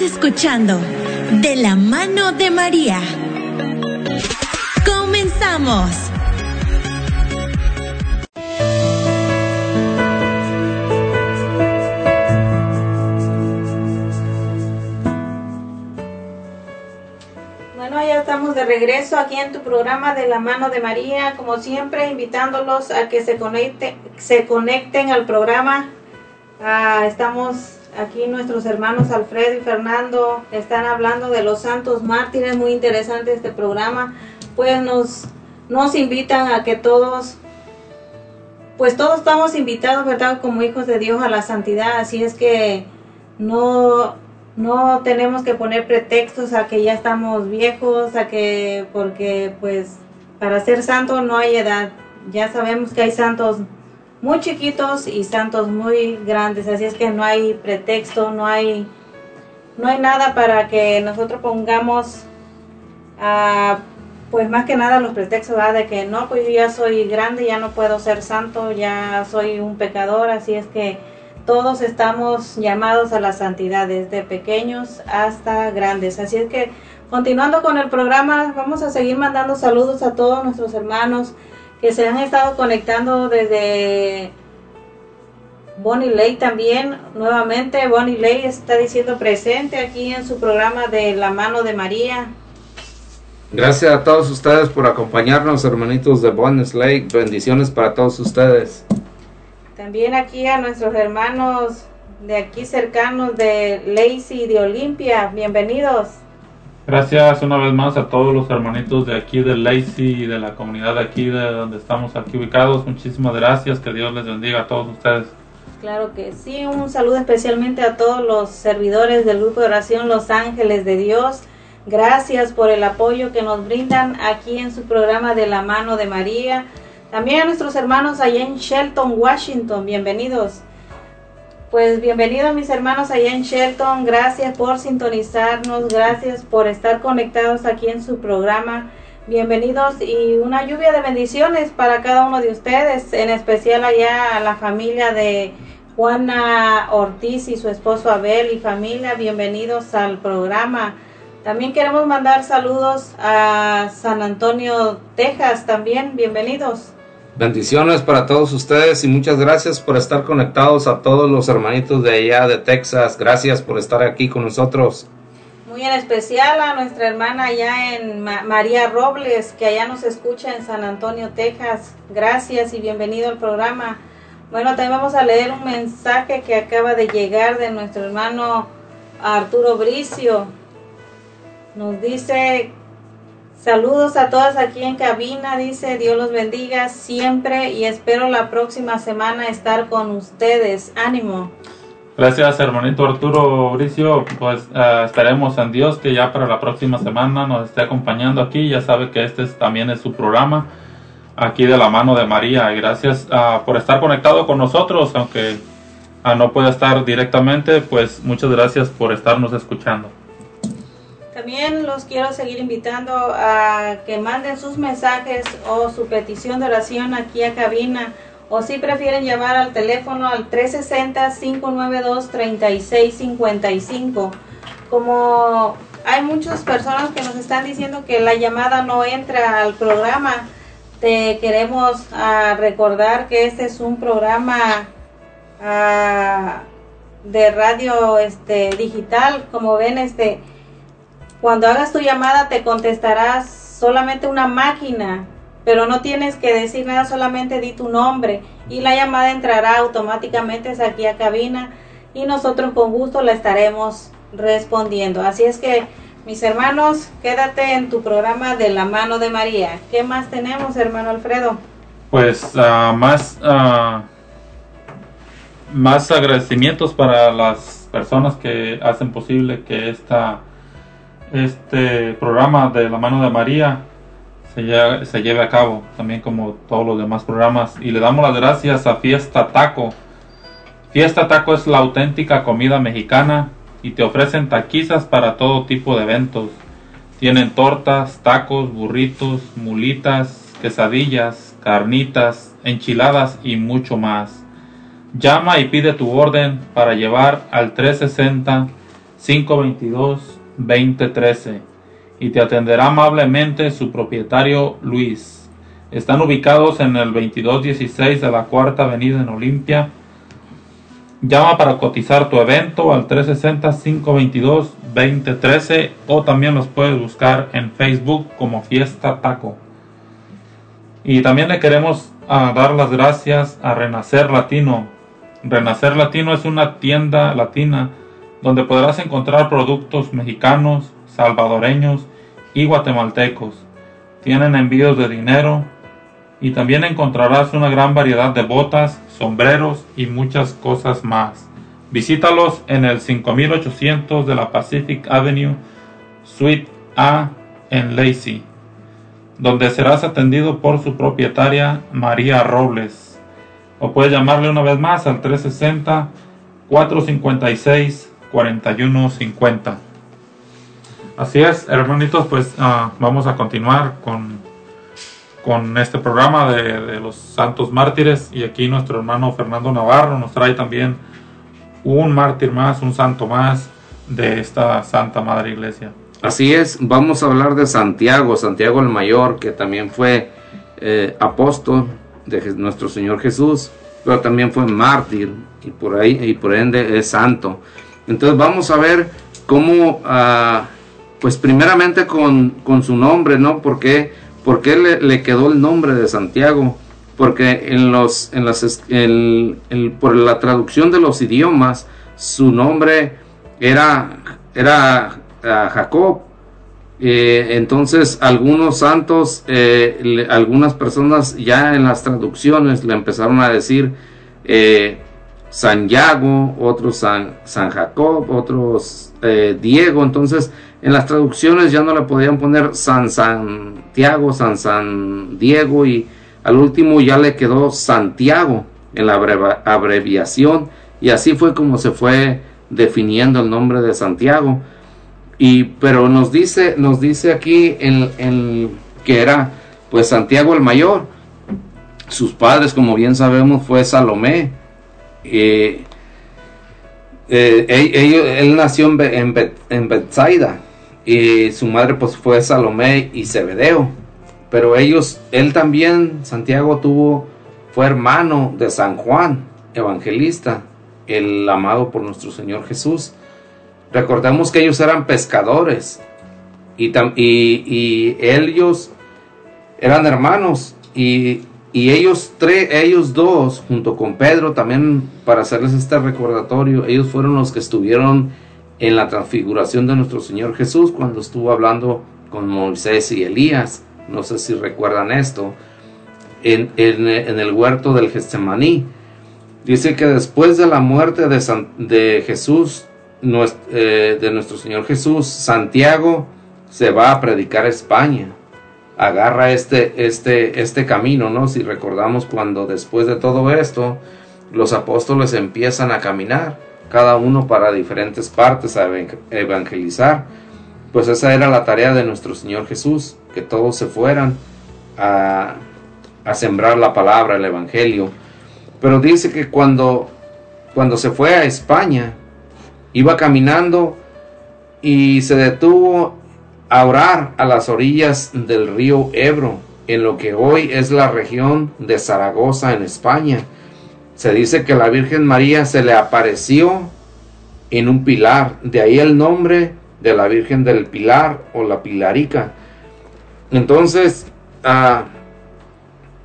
Escuchando De la mano de María. Comenzamos. Bueno, ya estamos de regreso aquí en tu programa de la mano de María, como siempre invitándolos a que se conecten, se conecten al programa. Ah, estamos aquí nuestros hermanos Alfredo y Fernando están hablando de los santos mártires, muy interesante este programa. Pues nos nos invitan a que todos pues todos estamos invitados, ¿verdad? Como hijos de Dios a la santidad, así es que no no tenemos que poner pretextos a que ya estamos viejos, a que porque pues para ser santo no hay edad. Ya sabemos que hay santos muy chiquitos y santos muy grandes, así es que no hay pretexto, no hay no hay nada para que nosotros pongamos a pues más que nada los pretextos de que no, pues yo ya soy grande, ya no puedo ser santo, ya soy un pecador, así es que todos estamos llamados a la santidad, desde pequeños hasta grandes. Así es que, continuando con el programa, vamos a seguir mandando saludos a todos nuestros hermanos que se han estado conectando desde Bonnie Ley también. Nuevamente, Bonnie Ley está diciendo presente aquí en su programa de La Mano de María. Gracias a todos ustedes por acompañarnos, hermanitos de Bonnie Lake. Bendiciones para todos ustedes. También aquí a nuestros hermanos de aquí cercanos de Lacey y de Olimpia, bienvenidos. Gracias una vez más a todos los hermanitos de aquí de Lacey y de la comunidad de aquí de donde estamos aquí ubicados. Muchísimas gracias, que Dios les bendiga a todos ustedes. Claro que sí, un saludo especialmente a todos los servidores del grupo de oración Los Ángeles de Dios. Gracias por el apoyo que nos brindan aquí en su programa de la mano de María. También a nuestros hermanos allá en Shelton, Washington, bienvenidos. Pues bienvenidos mis hermanos allá en Shelton, gracias por sintonizarnos, gracias por estar conectados aquí en su programa. Bienvenidos y una lluvia de bendiciones para cada uno de ustedes, en especial allá a la familia de Juana Ortiz y su esposo Abel y familia, bienvenidos al programa. También queremos mandar saludos a San Antonio, Texas también, bienvenidos. Bendiciones para todos ustedes y muchas gracias por estar conectados a todos los hermanitos de allá de Texas. Gracias por estar aquí con nosotros. Muy en especial a nuestra hermana allá en Ma María Robles, que allá nos escucha en San Antonio, Texas. Gracias y bienvenido al programa. Bueno, también vamos a leer un mensaje que acaba de llegar de nuestro hermano Arturo Bricio. Nos dice Saludos a todas aquí en cabina, dice Dios los bendiga siempre y espero la próxima semana estar con ustedes. Ánimo. Gracias hermanito Arturo Bricio, pues uh, esperemos en Dios que ya para la próxima semana nos esté acompañando aquí, ya sabe que este es, también es su programa aquí de la mano de María. Gracias uh, por estar conectado con nosotros, aunque uh, no pueda estar directamente, pues muchas gracias por estarnos escuchando. También los quiero seguir invitando a que manden sus mensajes o su petición de oración aquí a cabina o si prefieren llamar al teléfono al 360-592-3655. Como hay muchas personas que nos están diciendo que la llamada no entra al programa, te queremos uh, recordar que este es un programa uh, de radio este digital, como ven este cuando hagas tu llamada te contestarás solamente una máquina, pero no tienes que decir nada, solamente di tu nombre y la llamada entrará automáticamente aquí a cabina y nosotros con gusto la estaremos respondiendo. Así es que mis hermanos, quédate en tu programa de la mano de María. ¿Qué más tenemos, hermano Alfredo? Pues uh, más uh, más agradecimientos para las personas que hacen posible que esta este programa de la mano de María se lleve, se lleve a cabo, también como todos los demás programas. Y le damos las gracias a Fiesta Taco. Fiesta Taco es la auténtica comida mexicana y te ofrecen taquizas para todo tipo de eventos. Tienen tortas, tacos, burritos, mulitas, quesadillas, carnitas, enchiladas y mucho más. Llama y pide tu orden para llevar al 360 522 2013 y te atenderá amablemente su propietario Luis. Están ubicados en el 2216 de la Cuarta Avenida en Olimpia. Llama para cotizar tu evento al 360-522-2013 o también los puedes buscar en Facebook como Fiesta Taco. Y también le queremos ah, dar las gracias a Renacer Latino. Renacer Latino es una tienda latina donde podrás encontrar productos mexicanos, salvadoreños y guatemaltecos. Tienen envíos de dinero y también encontrarás una gran variedad de botas, sombreros y muchas cosas más. Visítalos en el 5800 de la Pacific Avenue, Suite A en Lacey, donde serás atendido por su propietaria María Robles. O puedes llamarle una vez más al 360 456 4150. Así es, hermanitos, pues ah, vamos a continuar con, con este programa de, los santos mártires y aquí nuestro hermano Fernando Navarro nos trae también un mártir más, un santo más de esta Santa Madre Iglesia. Así es, vamos a hablar de Santiago, Santiago el Mayor, que también fue eh, apóstol de nuestro Señor Jesús, pero también fue mártir y por ahí y por ende es santo. Entonces vamos a ver cómo, uh, pues primeramente con, con, su nombre, ¿no? ¿Por qué, le, quedó el nombre de Santiago? Porque en los, en las, por la traducción de los idiomas, su nombre era, era uh, Jacob. Eh, entonces algunos santos, eh, algunas personas ya en las traducciones le empezaron a decir eh, San Yago, otros San, San Jacob, otros eh, Diego. Entonces, en las traducciones ya no le podían poner San Santiago, San San Diego y al último ya le quedó Santiago en la abreviación y así fue como se fue definiendo el nombre de Santiago. Y pero nos dice, nos dice aquí en, en, que era pues Santiago el mayor. Sus padres, como bien sabemos, fue Salomé eh, eh, él, nació en, en, en Bethsaida y su madre pues fue Salomé y Zebedeo. Pero ellos, él también, Santiago tuvo, fue hermano de San Juan, evangelista, el amado por nuestro Señor Jesús. Recordemos que ellos eran pescadores y, y, y ellos eran hermanos y y ellos tres, ellos dos, junto con Pedro, también para hacerles este recordatorio, ellos fueron los que estuvieron en la transfiguración de nuestro Señor Jesús cuando estuvo hablando con Moisés y Elías. No sé si recuerdan esto. En, el huerto del Getsemaní. Dice que después de la muerte de, San, de Jesús, nuestro, eh, de nuestro Señor Jesús, Santiago se va a predicar a España agarra este, este, este camino, ¿no? Si recordamos cuando después de todo esto, los apóstoles empiezan a caminar, cada uno para diferentes partes a evangelizar, pues esa era la tarea de nuestro Señor Jesús, que todos se fueran a, a sembrar la palabra, el Evangelio. Pero dice que cuando, cuando se fue a España, iba caminando y se detuvo a orar a las orillas del río Ebro, en lo que hoy es la región de Zaragoza en España. Se dice que la Virgen María se le apareció en un pilar, de ahí el nombre de la Virgen del Pilar o la Pilarica. Entonces, uh,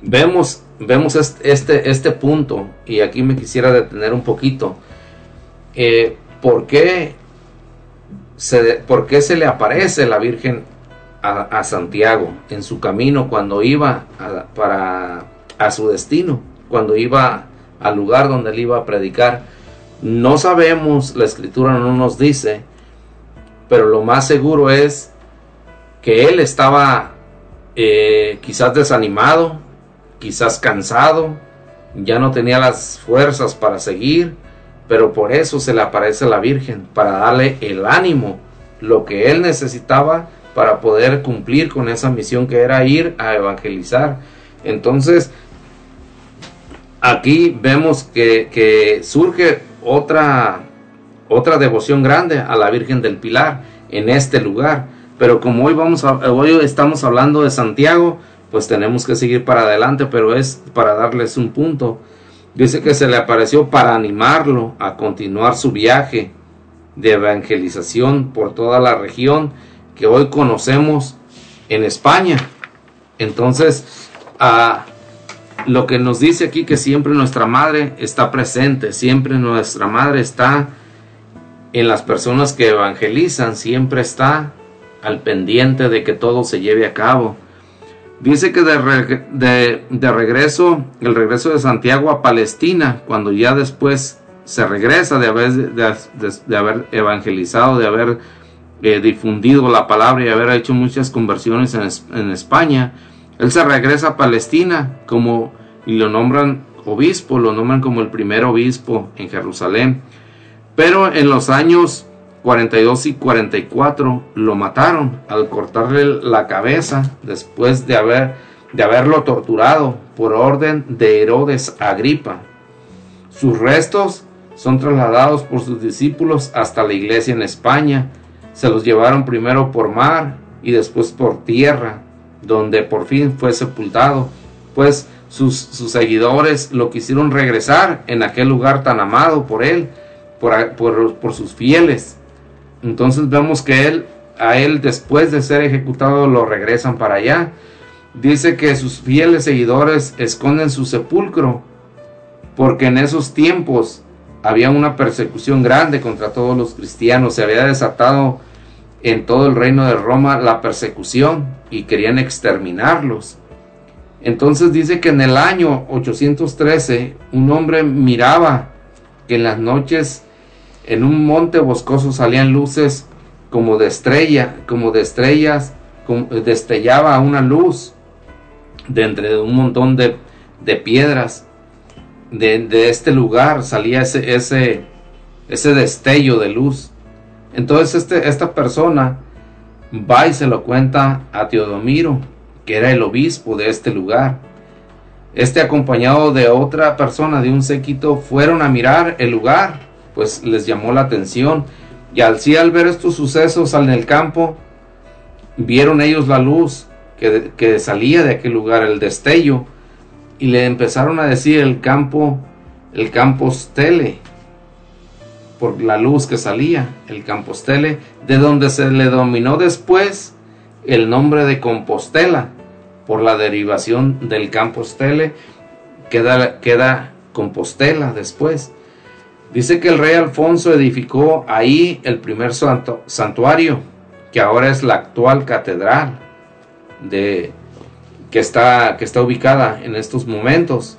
vemos, vemos este, este punto, y aquí me quisiera detener un poquito. Eh, ¿Por qué por qué se le aparece la Virgen a, a Santiago en su camino cuando iba a, para, a su destino, cuando iba al lugar donde él iba a predicar. No sabemos, la escritura no nos dice, pero lo más seguro es que él estaba eh, quizás desanimado, quizás cansado, ya no tenía las fuerzas para seguir, pero por eso se le aparece la Virgen, para darle el ánimo, lo que él necesitaba para poder cumplir con esa misión que era ir a evangelizar. Entonces, aquí vemos que, surge otra, otra devoción grande a la Virgen del Pilar en este lugar. Pero como hoy, vamos a, hoy estamos hablando de Santiago, pues tenemos que seguir para adelante, pero es para darles un punto. Dice que se le apareció para animarlo a continuar su viaje de evangelización por toda la región que hoy conocemos en España. Entonces, a lo que nos dice aquí que siempre nuestra madre está presente, siempre nuestra madre está en las personas que evangelizan, siempre está al pendiente de que todo se lleve a cabo. Dice que de, de, regreso, el regreso de Santiago a Palestina, cuando ya después se regresa de haber, de, haber evangelizado, de haber eh, difundido la palabra y haber hecho muchas conversiones en, en España, él se regresa a Palestina como y lo nombran obispo, lo nombran como el primer obispo en Jerusalén. Pero en los años 42 y 44 lo mataron al cortarle la cabeza después de, haber, de haberlo torturado por orden de Herodes Agripa. Sus restos son trasladados por sus discípulos hasta la iglesia en España. Se los llevaron primero por mar y después por tierra donde por fin fue sepultado, pues sus, seguidores lo quisieron regresar en aquel lugar tan amado por él, por, por, sus fieles. Entonces vemos que él, a él después de ser ejecutado lo regresan para allá. Dice que sus fieles seguidores esconden su sepulcro, porque en esos tiempos había una persecución grande contra todos los cristianos, se había desatado en todo el reino de Roma la persecución y querían exterminarlos. Entonces dice que en el año 813 un hombre miraba que en las noches en un monte boscoso salían luces como de estrella, como de estrellas, como destellaba una luz de entre un montón de, piedras. De, este lugar salía ese, ese, ese destello de luz. Entonces este, esta persona va y se lo cuenta a Teodomiro, que era el obispo de este lugar. Este acompañado de otra persona, de un séquito, fueron a mirar el lugar, pues les llamó la atención. Y al al ver estos sucesos en el campo, vieron ellos la luz que, que salía de aquel lugar, el destello, y le empezaron a decir el campo, el campo Stele, por la luz que salía, el Campostele, de donde se le dominó después el nombre de Compostela, por la derivación del Campostele, queda, queda Compostela después. Dice que el rey Alfonso edificó ahí el primer santuario, que ahora es la actual catedral de, que, está, que está ubicada en estos momentos.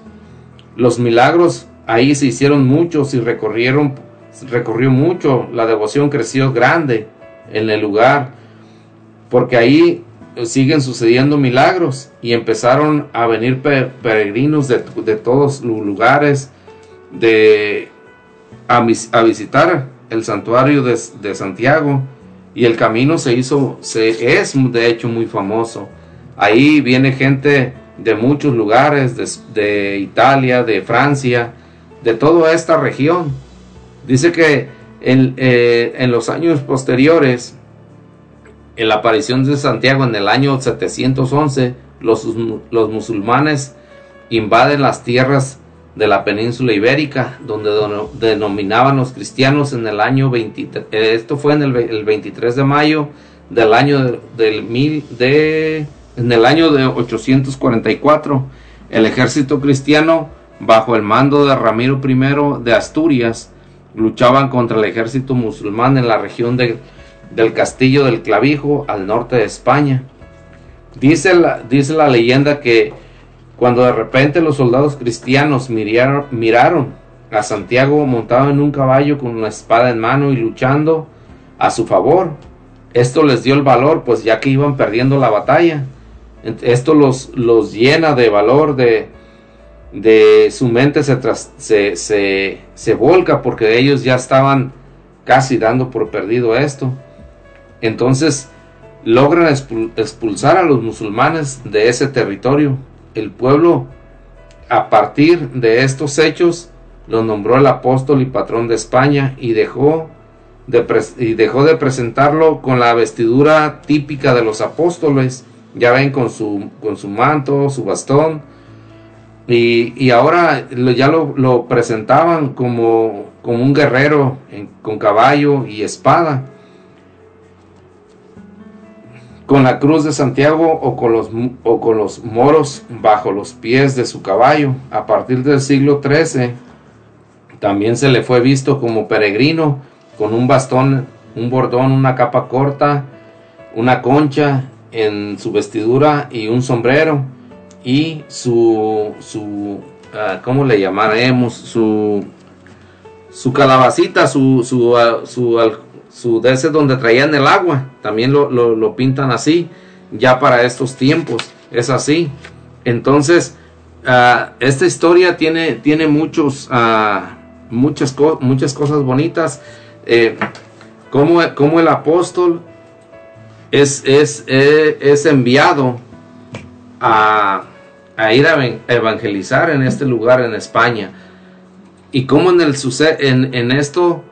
Los milagros ahí se hicieron muchos y recorrieron recorrió mucho, la devoción creció grande en el lugar, porque ahí siguen sucediendo milagros y empezaron a venir peregrinos de, todos los lugares de, a, visitar el santuario de, Santiago y el camino se hizo, se, es de hecho muy famoso. Ahí viene gente de muchos lugares, de, de Italia, de Francia, de toda esta región Dice que eh, en, los años posteriores, en la aparición de Santiago en el año 711, los, los musulmanes invaden las tierras de la península ibérica, donde denominaban los cristianos en el año 23, eh, esto fue en el, 23 de mayo del año del mil de en el año de 844 el ejército cristiano bajo el mando de Ramiro I de Asturias luchaban contra el ejército musulmán en la región del castillo del Clavijo al norte de España. Dice la, dice la leyenda que cuando de repente los soldados cristianos miraron, a Santiago montado en un caballo con una espada en mano y luchando a su favor, esto les dio el valor, pues ya que iban perdiendo la batalla, Esto los, llena de valor, de, su mente se, se volca porque ellos ya estaban casi dando por perdido esto. Entonces logran expulsar a los musulmanes de ese territorio. El pueblo, a partir de estos hechos, lo nombró el apóstol y patrón de España y dejó de, y dejó de presentarlo con la vestidura típica de los apóstoles. Ya ven con su, con su manto, su bastón. Y, ahora ya lo, presentaban como, como, un guerrero con caballo y espada. Con la cruz de Santiago o con, los, o con los moros bajo los pies de su caballo. A partir del siglo XIII también se le fue visto como peregrino con un bastón, un bordón, una capa corta, una concha en su vestidura y un sombrero y su, su uh, ¿cómo le llamaremos? Su, su calabacita, su, su, uh, su, su de donde traían el agua, también lo, lo, pintan así, ya para estos tiempos, es así. Entonces, uh, esta historia tiene, tiene muchos muchas, muchas cosas bonitas. Eh, como, como, el apóstol es, es, eh, es, enviado a, a, ir a evangelizar en este lugar en España. Y como en, el, en, en esto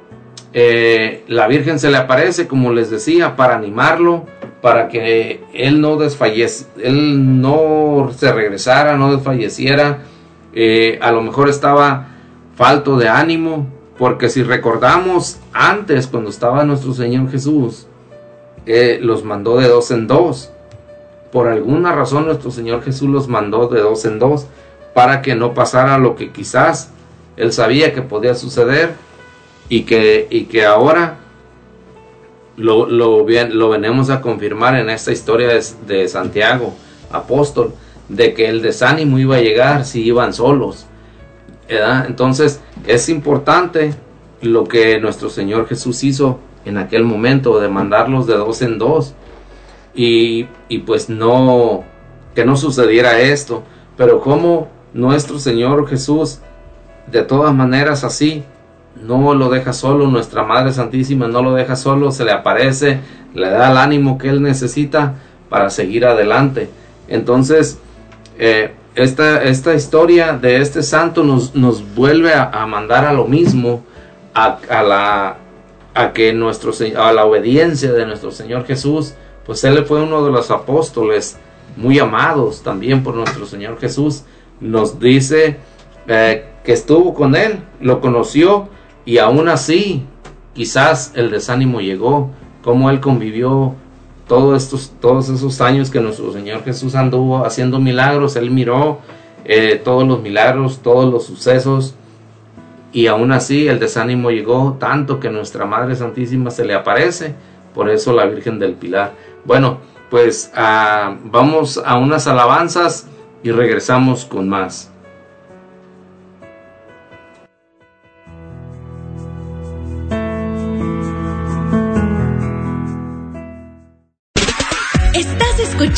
eh, la Virgen se le aparece, como les decía, para animarlo, para que él no desfallece, él no se regresara, no desfalleciera. a lo mejor estaba falto de ánimo, porque si recordamos antes, cuando estaba nuestro Señor Jesús, eh, los mandó de dos en dos. Por alguna razón nuestro Señor Jesús los mandó de dos en dos para que no pasara lo que quizás él sabía que podía suceder y que, y que ahora lo, lo, lo venimos a confirmar en esta historia de, Santiago, apóstol, de que el desánimo iba a llegar si iban solos entonces es importante lo que nuestro Señor Jesús hizo en aquel momento de mandarlos de dos en dos y, pues no que no sucediera esto pero como nuestro Señor Jesús de todas maneras así no lo deja solo nuestra Madre Santísima no lo deja solo se le aparece le da el ánimo que él necesita para seguir adelante entonces eh, esta, esta historia de este santo nos, nos vuelve a, mandar a lo mismo, a, la, a que nuestro, a la obediencia de nuestro Señor Jesús, pues él fue uno de los apóstoles muy amados también por nuestro Señor Jesús. Nos dice eh, que estuvo con él, lo conoció y aún así quizás el desánimo llegó, como él convivió todos, estos, todos esos años que nuestro Señor Jesús anduvo haciendo milagros, Él miró eh, todos los milagros, todos los sucesos, y aún así el desánimo llegó tanto que nuestra Madre Santísima se le aparece, por eso la Virgen del Pilar. Bueno, pues ah, vamos a unas alabanzas y regresamos con más.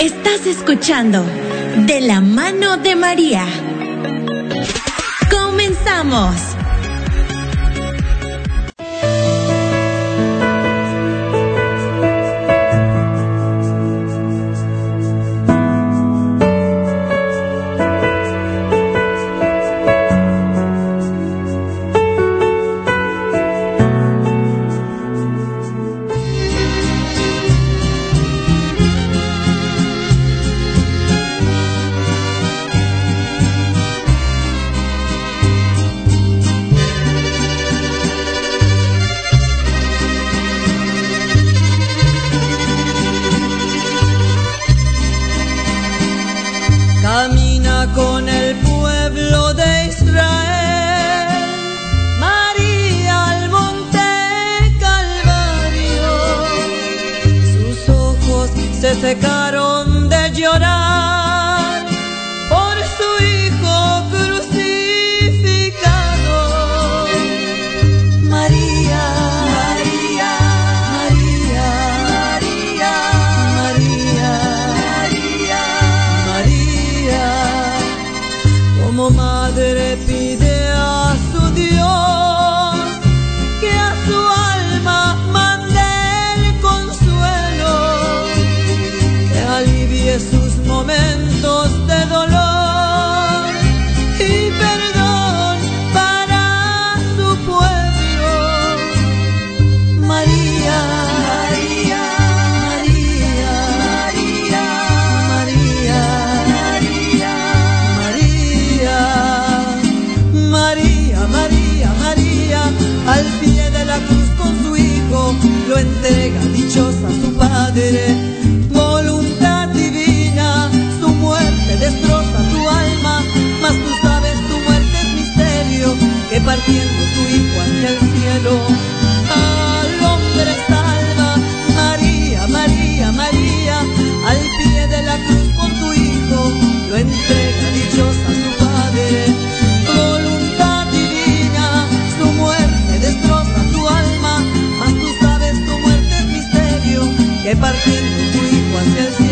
Estás escuchando De la mano de María. Comenzamos. cuando el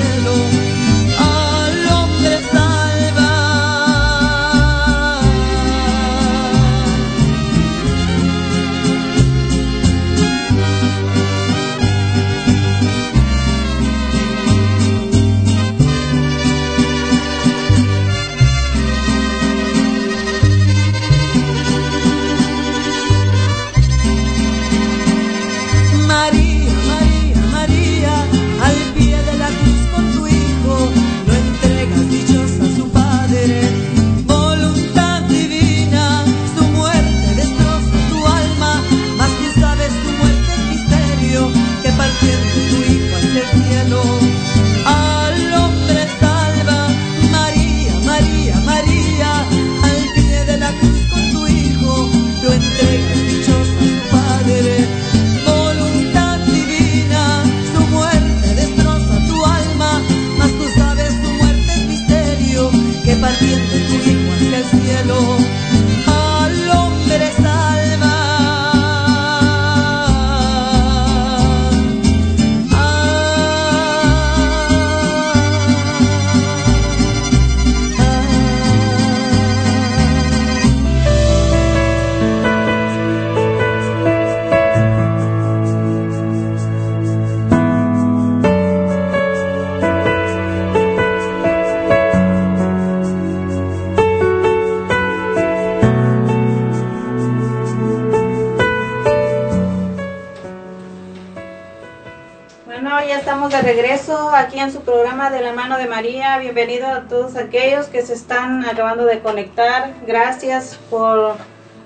de la mano de María. Bienvenidos a todos aquellos que se están acabando de conectar. Gracias por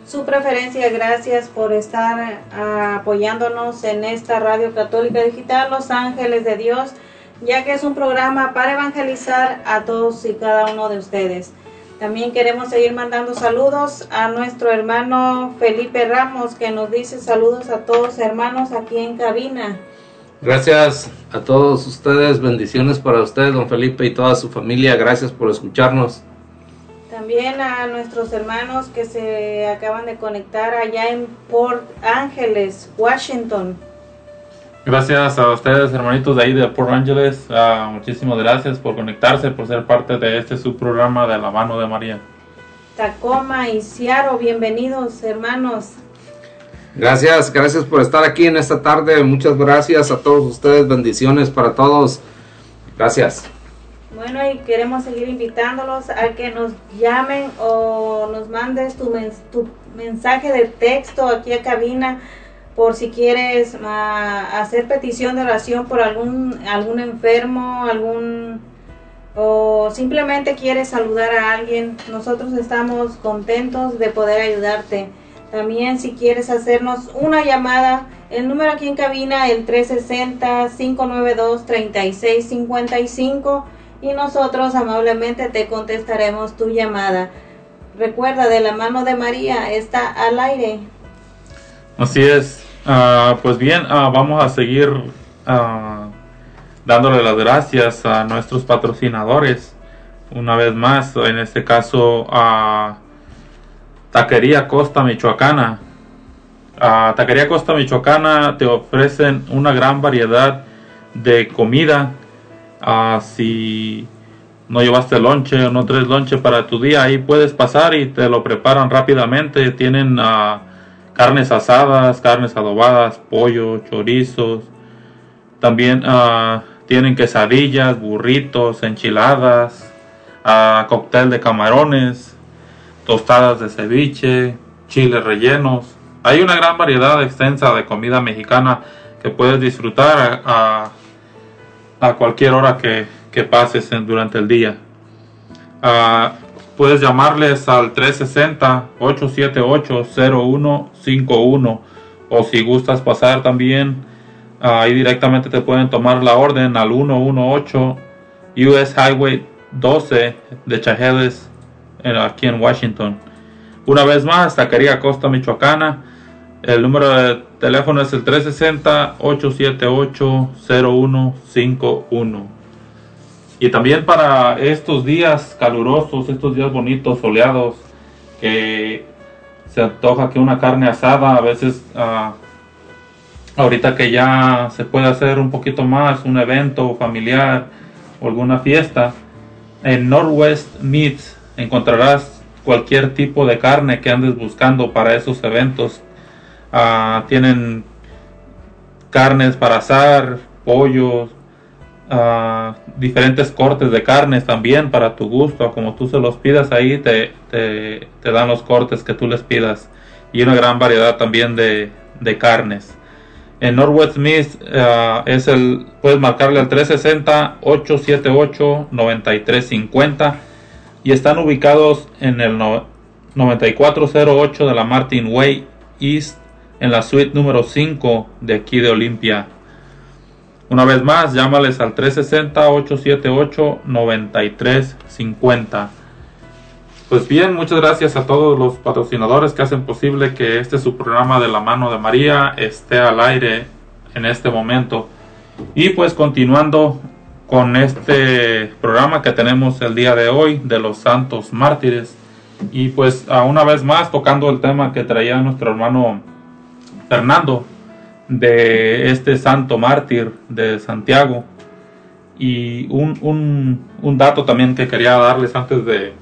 su preferencia, gracias por estar ah, apoyándonos en esta radio católica digital Los Ángeles de Dios, ya que es un programa para evangelizar a todos y cada uno de ustedes. También queremos seguir mandando saludos a nuestro hermano Felipe Ramos, que nos dice saludos a todos hermanos aquí en cabina. Gracias a todos ustedes, bendiciones para usted, don Felipe, y toda su familia. Gracias por escucharnos. También a nuestros hermanos que se acaban de conectar allá en Port Ángeles, Washington. Gracias a ustedes, hermanitos de ahí de Port Angeles. Ah, muchísimas gracias por conectarse, por ser parte de este subprograma de la mano de María. Tacoma y Seattle, bienvenidos hermanos. Gracias, gracias por estar aquí en esta tarde. Muchas gracias a todos ustedes. Bendiciones para todos. Gracias. Bueno, y queremos seguir invitándolos a que nos llamen o nos mandes tu, tu mensaje de texto aquí a cabina por si quieres ah, hacer petición de oración por algún algún enfermo, algún o simplemente quieres saludar a alguien. Nosotros estamos contentos de poder ayudarte. También si quieres hacernos una llamada, el número aquí en cabina, el 360-592-3655 y nosotros amablemente te contestaremos tu llamada. Recuerda, de la mano de María está al aire. Así es. Ah, pues bien, ah, vamos a seguir ah, dándole las gracias a nuestros patrocinadores. Una vez más, en este caso a Taquería Costa Michoacana. Taquería Costa Michoacana te ofrecen una gran variedad de comida. Ah, si no llevaste lonche o no traes lonche para tu día, ahí puedes pasar y te lo preparan rápidamente. Tienen ah, carnes asadas, carnes adobadas, pollo, chorizos. También ah, tienen quesadillas, burritos, enchiladas, cóctel de camarones, tostadas de ceviche, chiles rellenos. Hay una gran variedad extensa de comida mexicana que puedes disfrutar a, cualquier hora que, que pases durante el día. Ah, puedes llamarles al 360-878-0151 o si gustas pasar también ah, ahí directamente te pueden tomar la orden al 118 US Highway 12 de Chajeles aquí en Washington. Una vez más, Taquería Costa Michoacana. El número de teléfono es el 360-878-0151. Y también para estos días calurosos, estos días bonitos, soleados, que se antoja que una carne asada, a veces ah, ahorita que ya se puede hacer un poquito más, un evento familiar o alguna fiesta, en Northwest Meats encontrarás cualquier tipo de carne que andes buscando para esos eventos. Ah, tienen carnes para asar, pollos, ah, diferentes cortes de carnes también para tu gusto, como tú se los pidas ahí te, te, dan los cortes que tú les pidas y una gran variedad también de, de carnes. En Northwest Meats ah, es el puedes marcarle al 360 878 9350 y están ubicados en el no- 9408 de la Martin Way East en la suite número 5 de aquí de Olimpia. Una vez más, llámales al 360-878-9350. Pues bien, muchas gracias a todos los patrocinadores que hacen posible que este su programa de la mano de María esté al aire en este momento. Y pues continuando con este programa que tenemos el día de hoy de los santos mártires. Y pues a una vez más tocando el tema que traía nuestro hermano Fernando de este santo mártir de Santiago. Y un, un, dato también que quería darles antes de,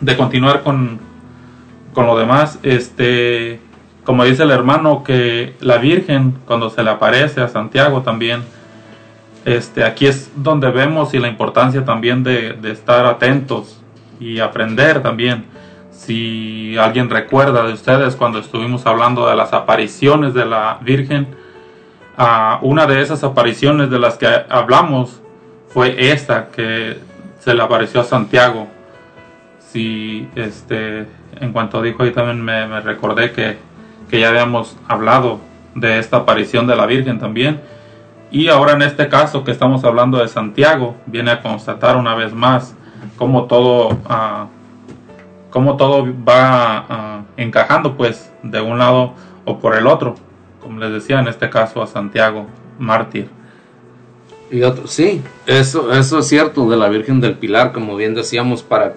de continuar con, con lo demás. Este, como dice el hermano, que la Virgen, cuando se le aparece a Santiago también, este, aquí es donde vemos y la importancia también de, estar atentos y aprender también. Si alguien recuerda de ustedes cuando estuvimos hablando de las apariciones de la Virgen, ah, una de esas apariciones de las que hablamos fue esta que se le apareció a Santiago. Si este, en cuanto dijo ahí también me, me recordé que, que ya habíamos hablado de esta aparición de la Virgen también. Y ahora en este caso que estamos hablando de Santiago, viene a constatar una vez más cómo todo, ah, cómo todo va ah, encajando pues de un lado o por el otro. Como les decía, en este caso a Santiago, mártir. Y otro, sí, eso, eso es cierto de la Virgen del Pilar, como bien decíamos, para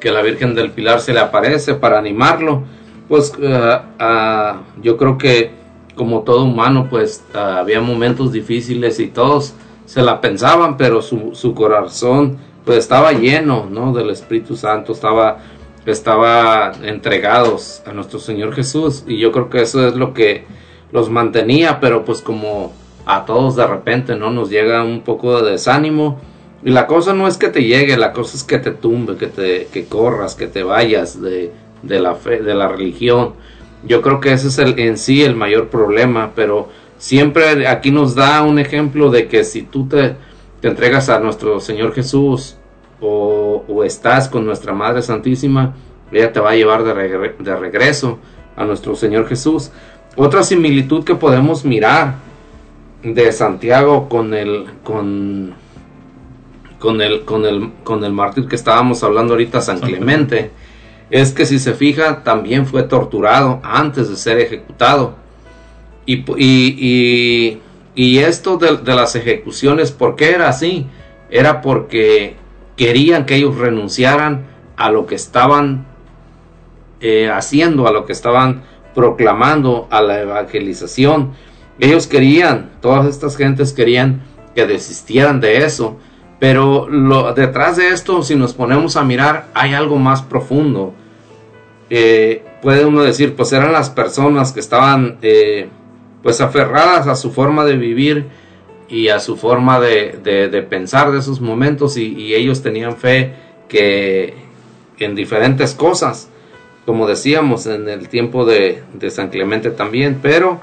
que la Virgen del Pilar se le aparece, para animarlo, pues eh, ah, yo creo que como todo humano, pues ah, había momentos difíciles y todos se la pensaban, pero su, su corazón pues estaba lleno, ¿no? Del Espíritu Santo, estaba, estaba entregados a nuestro Señor Jesús y yo creo que eso es lo que los mantenía, pero pues como a todos de repente, ¿no? Nos llega un poco de desánimo. Y la cosa no es que te llegue, la cosa es que te tumbe, que te que corras, que te vayas de, de la fe, de la religión. Yo creo que ese es el, en sí el mayor problema, pero siempre aquí nos da un ejemplo de que si tú te, te entregas a nuestro Señor Jesús o, o estás con nuestra Madre Santísima, ella te va a llevar de, regre- de regreso a nuestro Señor Jesús. Otra similitud que podemos mirar de Santiago con el con con el con el con el mártir que estábamos hablando ahorita San Clemente es que si se fija también fue torturado antes de ser ejecutado y, y, y- esto de, de las ejecuciones, ¿por qué era así? Era porque querían que ellos renunciaran a lo que estaban eh, haciendo, a lo que estaban proclamando, a la evangelización. Ellos querían, todas estas gentes querían que desistieran de eso. Pero lo, detrás de esto, si nos ponemos a mirar, hay algo más profundo. Eh, puede uno decir, pues eran las personas que estaban eh, pues aferradas a su forma de vivir y a su forma de, de, pensar de esos momentos y, ellos tenían fe que en diferentes cosas como decíamos en el tiempo de, San Clemente también, pero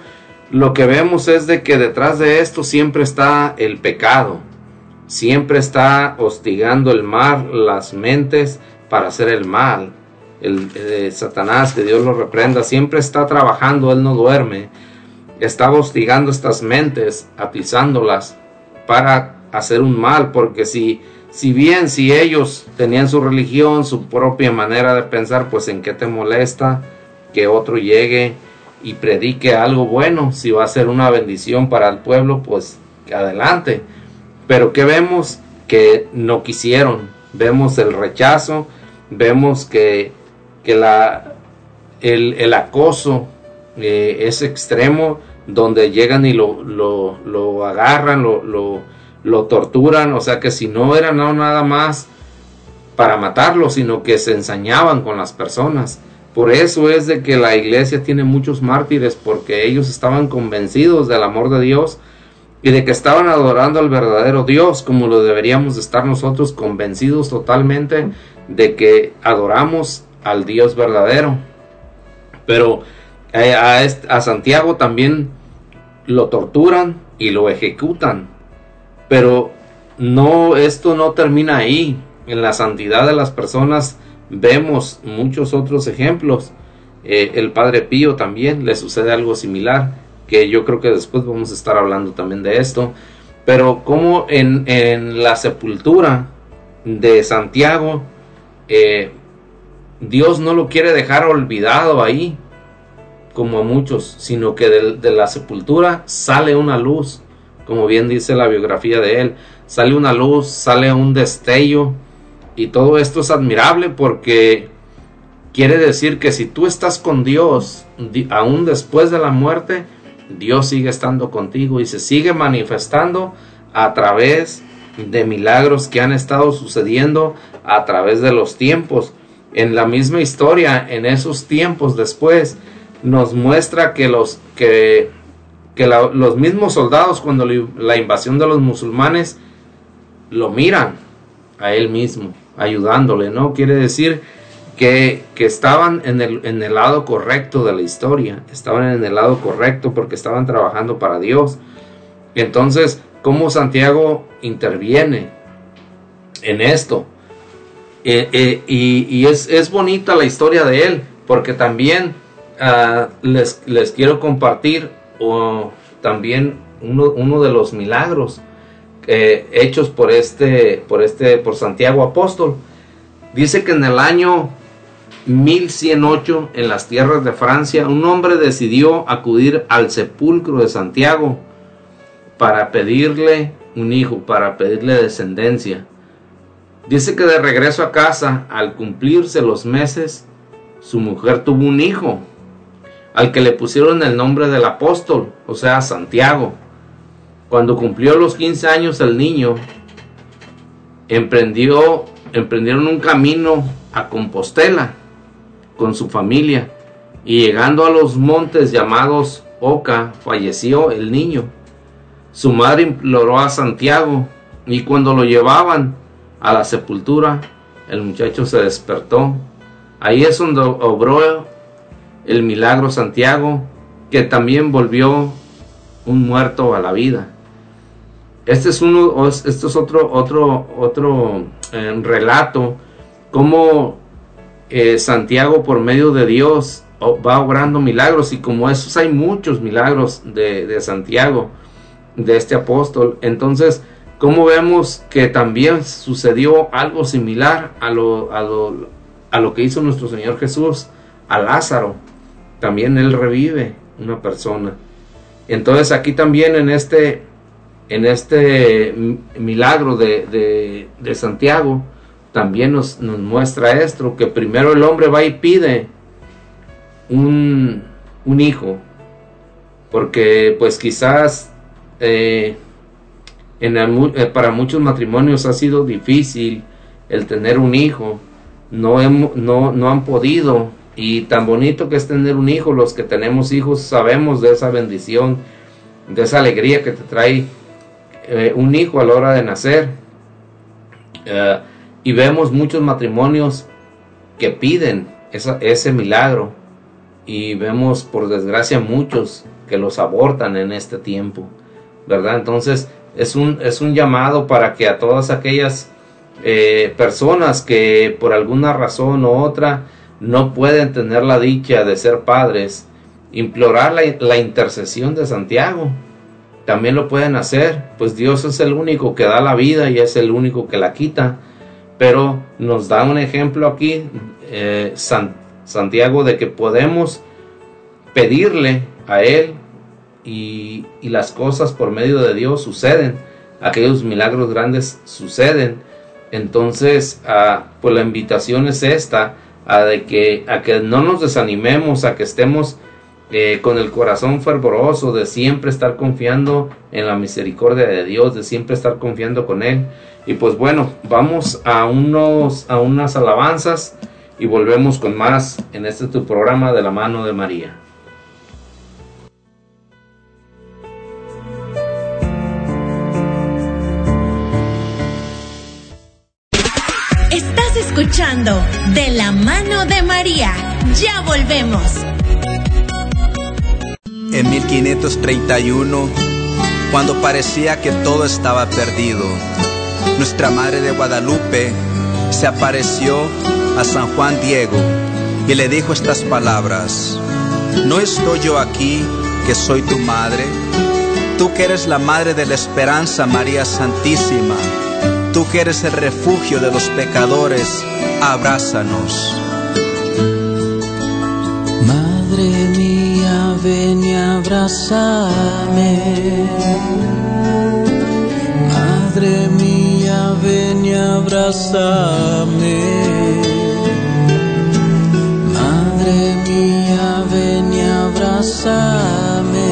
lo que vemos es de que detrás de esto siempre está el pecado, siempre está hostigando el mal, las mentes para hacer el mal. El, eh, Satanás, que Dios lo reprenda, siempre está trabajando, él no duerme, está hostigando estas mentes, atizándolas para hacer un mal, porque si si bien si ellos tenían su religión, su propia manera de pensar, pues en qué te molesta que otro llegue y predique algo bueno, si va a ser una bendición para el pueblo, pues adelante. Pero que vemos que no quisieron, vemos el rechazo, vemos que, que la, el, el acoso eh, es extremo, donde llegan y lo, lo, lo agarran, lo, lo lo torturan, o sea que si no era no nada más para matarlo, sino que se ensañaban con las personas. Por eso es de que la iglesia tiene muchos mártires, porque ellos estaban convencidos del amor de Dios y de que estaban adorando al verdadero Dios, como lo deberíamos estar nosotros convencidos totalmente de que adoramos al Dios verdadero. Pero eh, a, Santiago también lo torturan y lo ejecutan pero no, esto no termina ahí. En la santidad de las personas vemos muchos otros ejemplos. Eh, el Padre Pío también le sucede algo similar, que yo creo que después vamos a estar hablando también de esto. Pero como en, en la sepultura de Santiago, eh, Dios no lo quiere dejar olvidado ahí, como a muchos, sino que de la sepultura sale una luz como bien dice la biografía de él. Sale una luz, sale un destello y todo esto es admirable porque quiere decir que si tú estás con Dios, aún después de la muerte, Dios sigue estando contigo y se sigue manifestando a través de milagros que han estado sucediendo a través de los tiempos. En la misma historia, en esos tiempos después, nos muestra que los que los mismos soldados cuando la invasión de los musulmanes lo miran a él mismo, ayudándole, ¿no? Quiere decir que, estaban en el lado correcto de la historia, estaban en el lado correcto porque estaban trabajando para Dios. Entonces, ¿cómo Santiago interviene en esto? Eh, eh, y, es, es, bonita la historia de él, porque también uh, les, les quiero compartir también uno, uno de los milagros eh, hechos por este, por este, por Santiago Apóstol. Dice que en el año 1108, en las tierras de Francia, un hombre decidió acudir al sepulcro de Santiago para pedirle un hijo, para pedirle descendencia. Dice que de regreso a casa, al cumplirse los meses, su mujer tuvo un hijo al que le pusieron el nombre del apóstol, o sea, Santiago. Cuando cumplió los 15 años el niño, emprendió, emprendieron un camino a Compostela con su familia y llegando a los montes llamados Oca, falleció el niño. Su madre imploró a Santiago y cuando lo llevaban a la sepultura, el muchacho se despertó. Ahí es donde obró el milagro Santiago, que también volvió un muerto a la vida. Este es uno, este es otro, otro, otro eh, relato, como eh, Santiago por medio de Dios va obrando milagros y como esos hay muchos milagros de, Santiago, de este apóstol. Entonces, como vemos que también sucedió algo similar a lo, a lo, a lo que hizo nuestro Señor Jesús a Lázaro también Él revive una persona. Entonces aquí también en este, en este milagro de, Santiago, también nos, muestra esto, que primero el hombre va y pide un, hijo, porque pues quizás eh, eh, para muchos matrimonios ha sido difícil el tener un hijo, no, no, no han podido, y tan bonito que es tener un hijo, los que tenemos hijos sabemos de esa bendición, de esa alegría que te trae eh, un hijo a la hora de nacer. Eh, y vemos muchos matrimonios que piden ese milagro. Y vemos, por desgracia, muchos que los abortan en este tiempo. ¿Verdad? Entonces, es un, es un llamado para que a todas aquellas eh, personas que por alguna razón u otra no pueden tener la dicha de ser padres, implorar la intercesión de Santiago también lo pueden hacer, pues Dios es el único que da la vida y es el único que la quita. Pero nos da un ejemplo aquí, eh, Santiago, de que podemos pedirle a Él y, las cosas por medio de Dios suceden, aquellos milagros grandes suceden. Entonces, ah, pues la invitación es esta, a, de que, a que no nos desanimemos, a que estemos eh, con el corazón fervoroso de siempre estar confiando en la misericordia de Dios, de siempre estar confiando con Él. Y pues bueno, vamos a, unos, a unas alabanzas y volvemos con más en este tu programa de la mano de María. De la mano de María. Ya volvemos en 1531, cuando parecía que todo estaba perdido. Nuestra Madre de Guadalupe se apareció a San Juan Diego y le dijo estas palabras, ¿no estoy yo aquí que soy tu madre? Tú que eres la Madre de la Esperanza, María Santísima, tú que eres el refugio de los pecadores, abrázanos. Madre mía, ven y abrázame. Madre mía, ven y abrázame. Madre mía, ven y abrázame.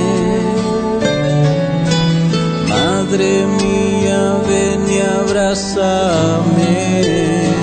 Madre mía, ven y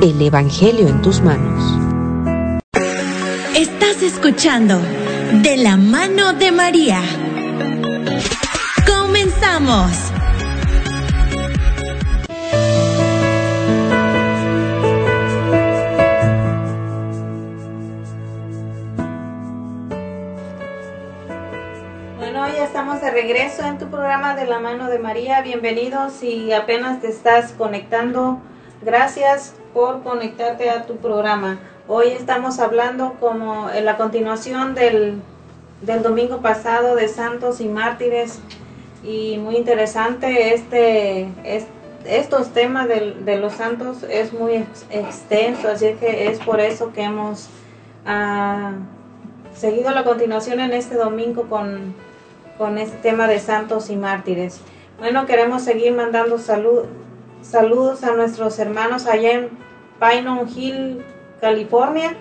El Evangelio en tus manos. Estás escuchando De la mano de María. Comenzamos. Bueno, ya estamos de regreso en tu programa de la mano de María. Bienvenidos si apenas te estás conectando. Gracias por conectarte a tu programa. Hoy estamos hablando como en la continuación del, del domingo pasado de santos y mártires y muy interesante este, es- estos temas del- de, los santos es muy ex- extenso así que es por eso que hemos ah, seguido la continuación en este domingo con, con este tema de santos y mártires. Bueno, queremos seguir mandando salud, saludos a nuestros hermanos allá en Pinon Hill, California.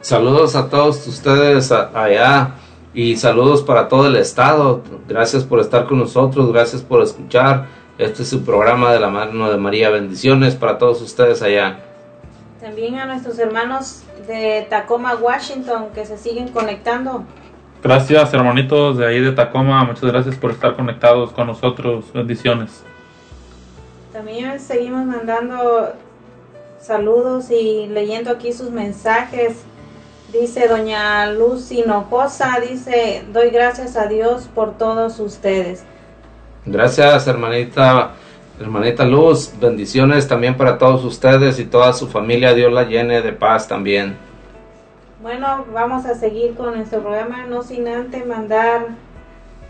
Saludos a todos ustedes allá y saludos para todo el estado. Gracias por estar con nosotros, gracias por escuchar. Este es su programa de la mano de María. Bendiciones para todos ustedes allá. También a nuestros hermanos de Tacoma, Washington, que se siguen conectando. Gracias, hermanitos de ahí de Tacoma. Muchas gracias por estar conectados con nosotros. Bendiciones. También seguimos mandando saludos y leyendo aquí sus mensajes. Dice doña Luz Hinojosa, dice, doy gracias a Dios por todos ustedes. Gracias, hermanita, hermanita Luz. Bendiciones también para todos ustedes y toda su familia. Dios la llene de paz también. Bueno, vamos a seguir con nuestro programa, no sin antes mandar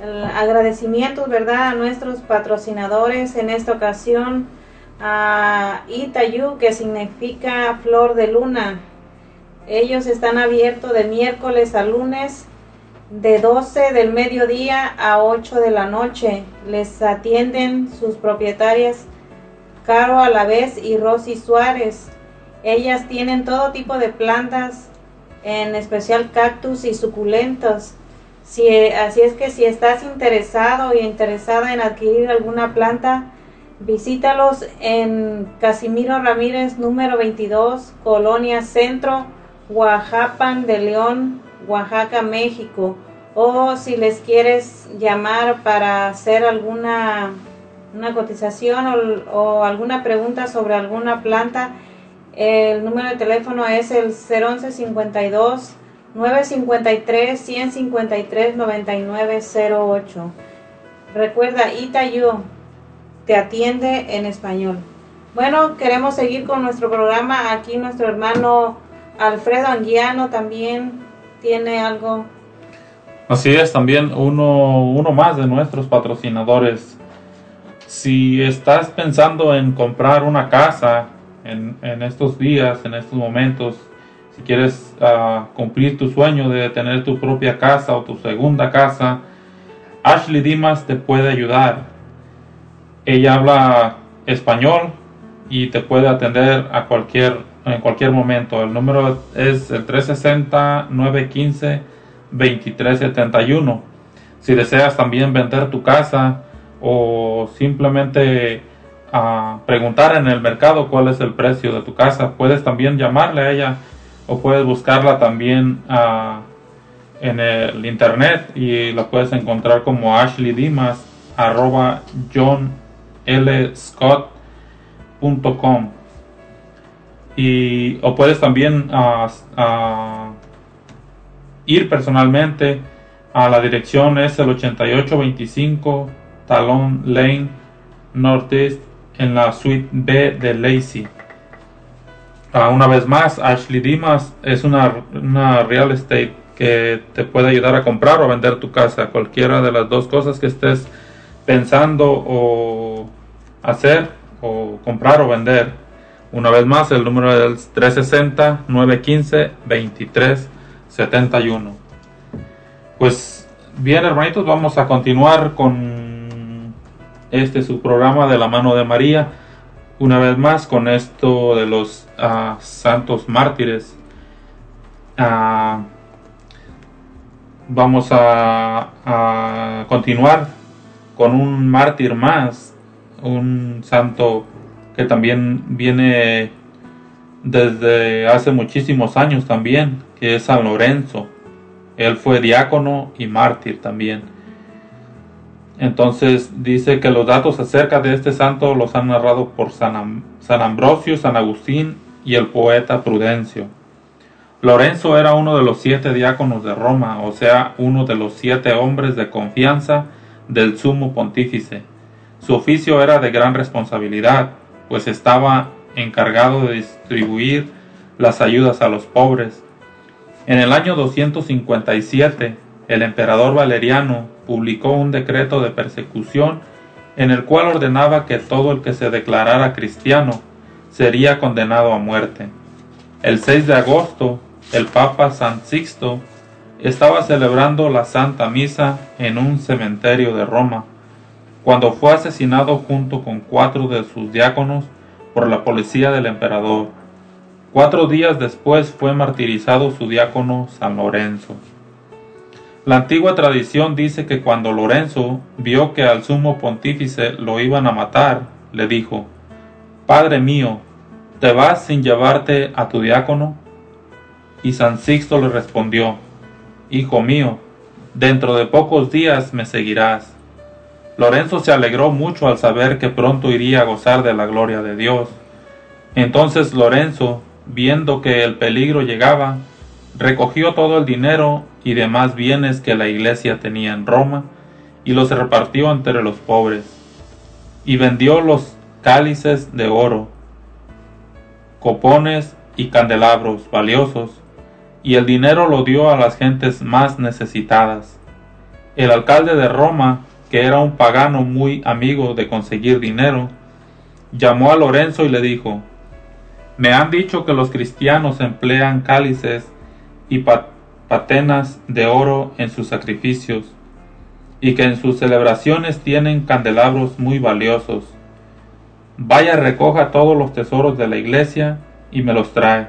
agradecimientos, ¿verdad?, a nuestros patrocinadores en esta ocasión, a Itayu, que significa flor de luna. Ellos están abiertos de miércoles a lunes, de 12 del mediodía a 8 de la noche. Les atienden sus propietarias Caro Alavés y Rosy Suárez. Ellas tienen todo tipo de plantas, en especial cactus y suculentos. Si, así es que si estás interesado y interesada en adquirir alguna planta, visítalos en Casimiro Ramírez número 22, Colonia Centro, Oaxapan de León, Oaxaca, México. O si les quieres llamar para hacer alguna una cotización o, o alguna pregunta sobre alguna planta, el número de teléfono es el 011 52 953 153 9908. Recuerda, Itayu te atiende en español. Bueno, queremos seguir con nuestro programa. Aquí nuestro hermano Alfredo Anguiano también tiene algo. Así es, también uno, uno más de nuestros patrocinadores. Si estás pensando en comprar una casa en, en estos días, en estos momentos, si quieres ah, cumplir tu sueño de tener tu propia casa o tu segunda casa, Ashley Dimas te puede ayudar. Ella habla español y te puede atender a cualquier, en cualquier momento. El número es el 360-915-2371. Si deseas también vender tu casa o simplemente a preguntar en el mercado cuál es el precio de tu casa. Puedes también llamarle a ella o puedes buscarla también ah, en el internet y la puedes encontrar como Ashley Dimas arroba John L. Scott.com y o puedes también ah, ah, ir personalmente a la dirección es el 8825 Talon Lane Northeast en la suite B de Lacey. Ah, una vez más, Ashley Dimas es una, una real estate que te puede ayudar a comprar o vender tu casa. Cualquiera de las dos cosas que estés pensando o hacer o comprar o vender. Una vez más, el número es 360-915-2371. Pues bien, hermanitos, vamos a continuar con este su programa de la mano de María. Una vez más con esto de los ah, santos mártires. Ah, vamos a, a continuar con un mártir más, un santo que también viene desde hace muchísimos años también, que es San Lorenzo. Él fue diácono y mártir también. Entonces dice que los datos acerca de este santo los han narrado por San, San Ambrosio, San Agustín y el poeta Prudencio. Lorenzo era uno de los siete diáconos de Roma, o sea, uno de los siete hombres de confianza del sumo pontífice. Su oficio era de gran responsabilidad, pues estaba encargado de distribuir las ayudas a los pobres. En el año 257, el emperador Valeriano publicó un decreto de persecución en el cual ordenaba que todo el que se declarara cristiano sería condenado a muerte. El 6 de agosto, el Papa San Sixto estaba celebrando la Santa Misa en un cementerio de Roma, cuando fue asesinado junto con cuatro de sus diáconos por la policía del emperador. Cuatro días después fue martirizado su diácono San Lorenzo. La antigua tradición dice que cuando Lorenzo vio que al sumo pontífice lo iban a matar, le dijo, Padre mío, ¿te vas sin llevarte a tu diácono? Y San Sixto le respondió, Hijo mío, dentro de pocos días me seguirás. Lorenzo se alegró mucho al saber que pronto iría a gozar de la gloria de Dios. Entonces Lorenzo, viendo que el peligro llegaba, recogió todo el dinero y demás bienes que la iglesia tenía en Roma y los repartió entre los pobres, y vendió los cálices de oro, copones y candelabros valiosos, y el dinero lo dio a las gentes más necesitadas. El alcalde de Roma, que era un pagano muy amigo de conseguir dinero, llamó a Lorenzo y le dijo, Me han dicho que los cristianos emplean cálices y patenas de oro en sus sacrificios, y que en sus celebraciones tienen candelabros muy valiosos. Vaya recoja todos los tesoros de la iglesia y me los trae,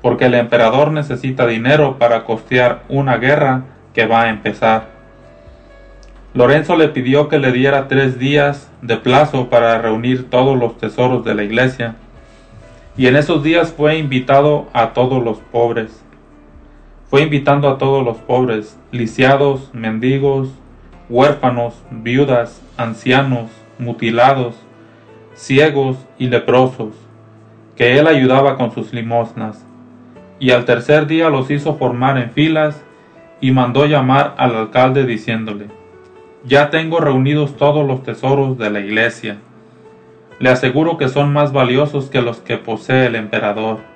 porque el emperador necesita dinero para costear una guerra que va a empezar. Lorenzo le pidió que le diera tres días de plazo para reunir todos los tesoros de la iglesia, y en esos días fue invitado a todos los pobres fue invitando a todos los pobres, lisiados, mendigos, huérfanos, viudas, ancianos, mutilados, ciegos y leprosos, que él ayudaba con sus limosnas. Y al tercer día los hizo formar en filas y mandó llamar al alcalde diciéndole, Ya tengo reunidos todos los tesoros de la iglesia. Le aseguro que son más valiosos que los que posee el emperador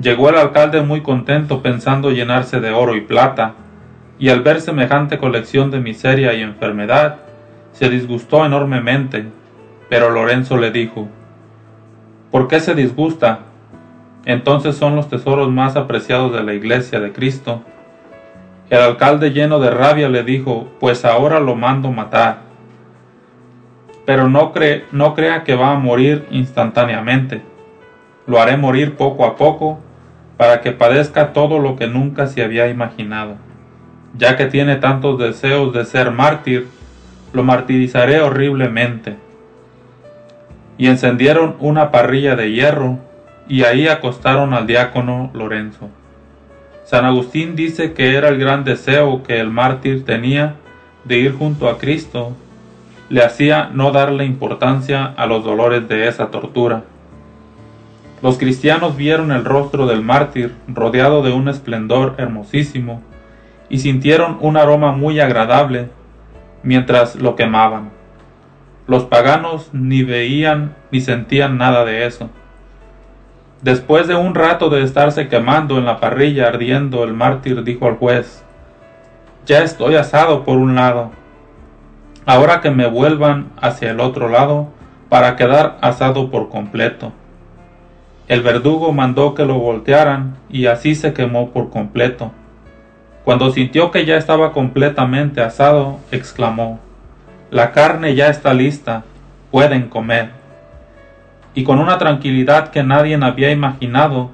Llegó el alcalde muy contento pensando llenarse de oro y plata, y al ver semejante colección de miseria y enfermedad, se disgustó enormemente, pero Lorenzo le dijo, ¿Por qué se disgusta? Entonces son los tesoros más apreciados de la iglesia de Cristo. El alcalde lleno de rabia le dijo, Pues ahora lo mando matar. Pero no, cree, no crea que va a morir instantáneamente. Lo haré morir poco a poco para que padezca todo lo que nunca se había imaginado. Ya que tiene tantos deseos de ser mártir, lo martirizaré horriblemente. y encendieron una parrilla de hierro y ahí acostaron al diácono Lorenzo. San Agustín dice que era el gran deseo que el mártir tenía de ir junto a Cristo, le hacía no darle importancia a los dolores de esa tortura. Los cristianos vieron el rostro del mártir rodeado de un esplendor hermosísimo y sintieron un aroma muy agradable mientras lo quemaban. Los paganos ni veían ni sentían nada de eso. Después de un rato de estarse quemando en la parrilla ardiendo, el mártir dijo al juez, Ya estoy asado por un lado, ahora que me vuelvan hacia el otro lado para quedar asado por completo. El verdugo mandó que lo voltearan y así se quemó por completo. Cuando sintió que ya estaba completamente asado, exclamó, La carne ya está lista, pueden comer. Y con una tranquilidad que nadie había imaginado,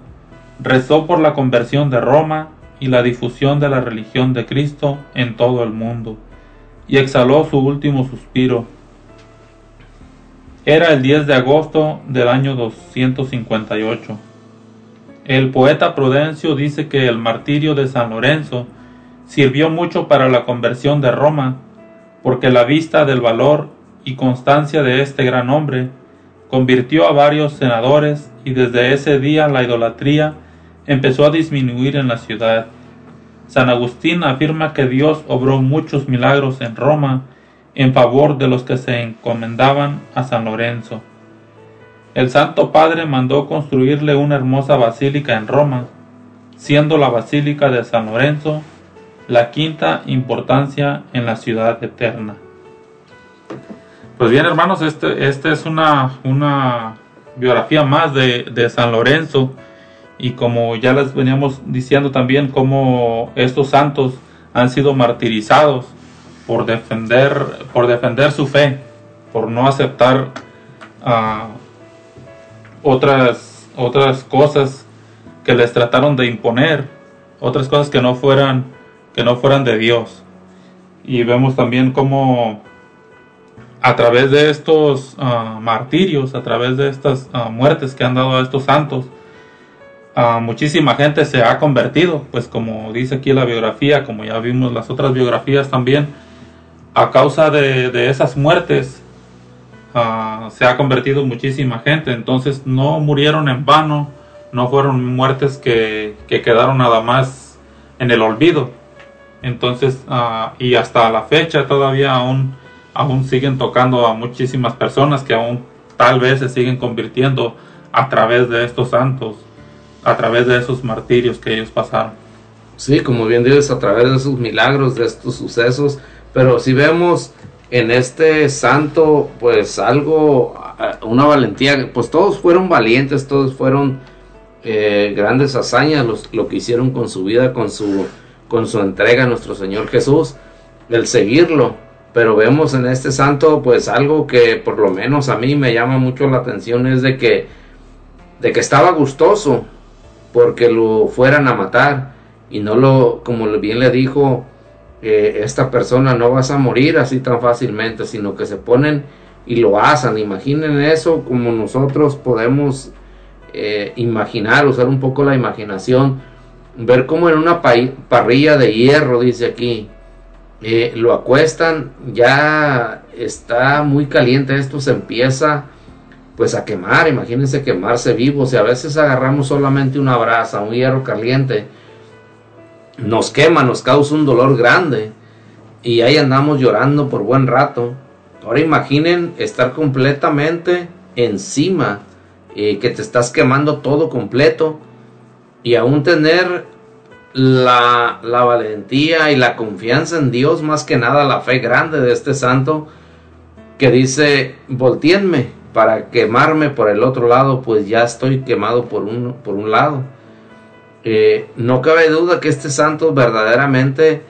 rezó por la conversión de Roma y la difusión de la religión de Cristo en todo el mundo, y exhaló su último suspiro. Era el 10 de agosto del año 258. El poeta Prudencio dice que el martirio de San Lorenzo sirvió mucho para la conversión de Roma, porque la vista del valor y constancia de este gran hombre convirtió a varios senadores y desde ese día la idolatría empezó a disminuir en la ciudad. San Agustín afirma que Dios obró muchos milagros en Roma en favor de los que se encomendaban a San Lorenzo. El Santo Padre mandó construirle una hermosa basílica en Roma, siendo la Basílica de San Lorenzo la quinta importancia en la ciudad eterna. Pues bien hermanos, este, este es una, una biografía más de, de San Lorenzo y como ya les veníamos diciendo también cómo estos santos han sido martirizados por defender, por defender su fe, por no aceptar ah, otras, otras cosas que les trataron de imponer, otras cosas que no fueran, que no fueran de Dios. Y vemos también cómo a través de estos ah, martirios, a través de estas ah, muertes que han dado a estos santos, muchísima gente se ha convertido, pues como dice aquí la biografía, como ya vimos las otras biografías también, a causa de, esas muertes ah, se ha convertido muchísima gente. Entonces no murieron en vano, no fueron muertes que, quedaron nada más en el olvido. Entonces, ah, y hasta la fecha todavía aún, aún siguen tocando a muchísimas personas que aún tal vez se siguen convirtiendo a través de estos santos, a través de esos martirios que ellos pasaron. Sí, como bien dices, a través de esos milagros, de estos sucesos, pero si vemos en este santo, pues algo, una valentía, pues todos fueron valientes, todos fueron eh, grandes hazañas los, lo que hicieron con su vida, con su, con su entrega a nuestro Señor Jesús, el seguirlo. Pero vemos en este santo, pues algo que por lo menos a mí me llama mucho la atención es de que, de que estaba gustoso porque lo fueran a matar y no lo, como bien le dijo, esta persona no vas a morir así tan fácilmente, sino que se ponen y lo hacen. Imaginen eso como nosotros podemos eh, imaginar, usar un poco la imaginación, ver cómo en una parrilla de hierro, dice aquí, eh, lo acuestan, ya está muy caliente, esto se empieza pues a quemar, imagínense quemarse vivo, si a veces agarramos solamente una brasa, un hierro caliente, nos quema, nos causa un dolor grande y ahí andamos llorando por buen rato. Ahora imaginen estar completamente encima, eh, que te estás quemando todo completo y aún tener la, la, valentía y la confianza en Dios, más que nada la fe grande de este santo que dice, volteenme para quemarme por el otro lado, pues ya estoy quemado por un, por un lado. Eh, no cabe duda que este santo verdaderamente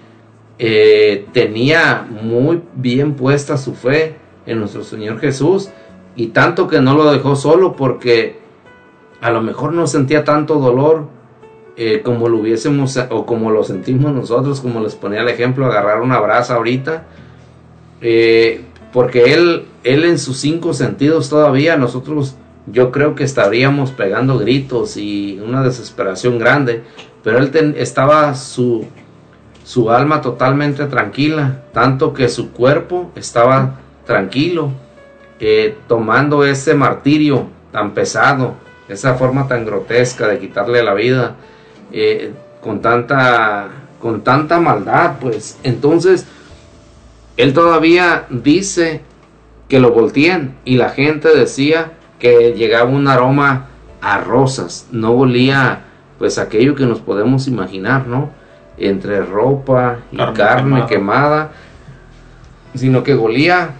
eh, tenía muy bien puesta su fe en nuestro Señor Jesús y tanto que no lo dejó solo porque a lo mejor no sentía tanto dolor eh, como lo hubiésemos o como lo sentimos nosotros, como les ponía el ejemplo, agarrar una brasa ahorita. porque él, él en sus cinco sentidos todavía, nosotros yo creo que estaríamos pegando gritos y una desesperación grande, pero él estaba su, su alma totalmente tranquila, tanto que su cuerpo estaba tranquilo, eh, tomando ese martirio tan pesado, esa forma tan grotesca de quitarle la vida, eh, con tanta con tanta maldad, pues. Entonces él todavía dice que lo voltean y la gente decía que llegaba un aroma a rosas, no olía pues aquello que nos podemos imaginar, ¿no? Entre ropa y carne, quemada. sino que olía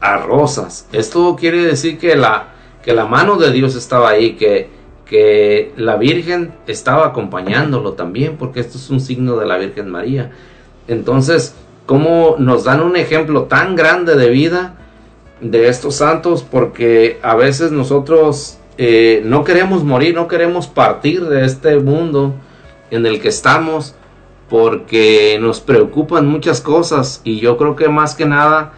a rosas. Esto quiere decir que la, que la mano de Dios estaba ahí, que que la Virgen estaba acompañándolo también, porque esto es un signo de la Virgen María. Entonces, ¿cómo nos dan un ejemplo tan grande de vida de estos santos? Porque a veces nosotros eh, no queremos morir, no queremos partir de este mundo en el que estamos, porque nos preocupan muchas cosas y yo creo que más que nada,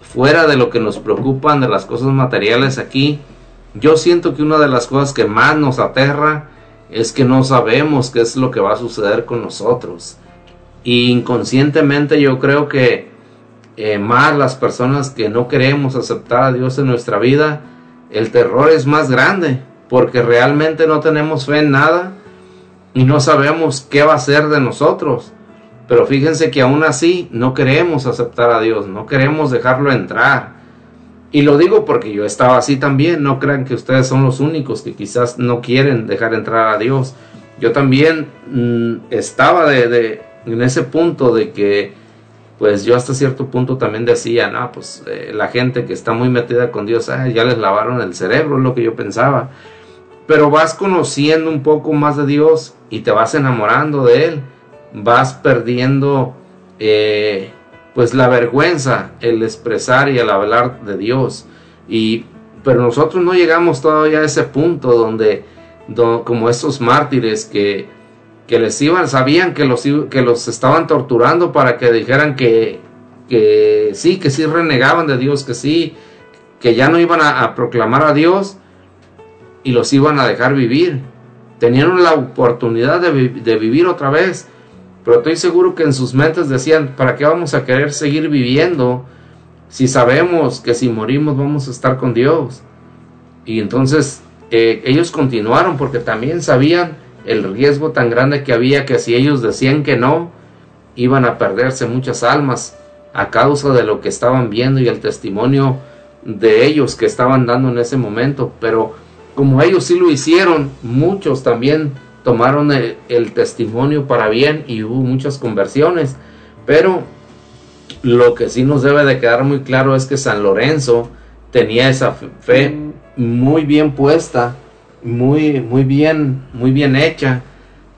fuera de lo que nos preocupan de las cosas materiales aquí, yo siento que una de las cosas que más nos aterra es que no sabemos qué es lo que va a suceder con nosotros. Y inconscientemente yo creo que eh, más las personas que no queremos aceptar a Dios en nuestra vida, el terror es más grande, porque realmente no tenemos fe en nada y no sabemos qué va a ser de nosotros. Pero fíjense que aún así no queremos aceptar a Dios, no queremos dejarlo entrar. Y lo digo porque yo estaba así también. No crean que ustedes son los únicos que quizás no quieren dejar entrar a Dios. Yo también mm, estaba de, en ese punto de que, pues yo hasta cierto punto también decía, no, pues eh, la gente que está muy metida con Dios, ya les lavaron el cerebro, es lo que yo pensaba. Pero vas conociendo un poco más de Dios y te vas enamorando de Él. Vas perdiendo eh, pues la vergüenza, el expresar y el hablar de Dios. Y, pero nosotros no llegamos todavía a ese punto donde, como esos mártires que, que les iban, sabían que los, que los estaban torturando para que dijeran que, que sí, que sí renegaban de Dios, que sí, que ya no iban a, proclamar a Dios y los iban a dejar vivir. Tenían la oportunidad de, de vivir otra vez pero estoy seguro que en sus mentes decían, ¿para qué vamos a querer seguir viviendo si sabemos que si morimos vamos a estar con Dios? Y entonces eh, ellos continuaron porque también sabían el riesgo tan grande que había que si ellos decían que no, iban a perderse muchas almas a causa de lo que estaban viendo y el testimonio de ellos que estaban dando en ese momento. Pero como ellos sí lo hicieron, muchos también tomaron el, testimonio para bien y hubo muchas conversiones. Pero lo que sí nos debe de quedar muy claro es que San Lorenzo tenía esa fe muy bien puesta, muy, muy bien, muy bien hecha,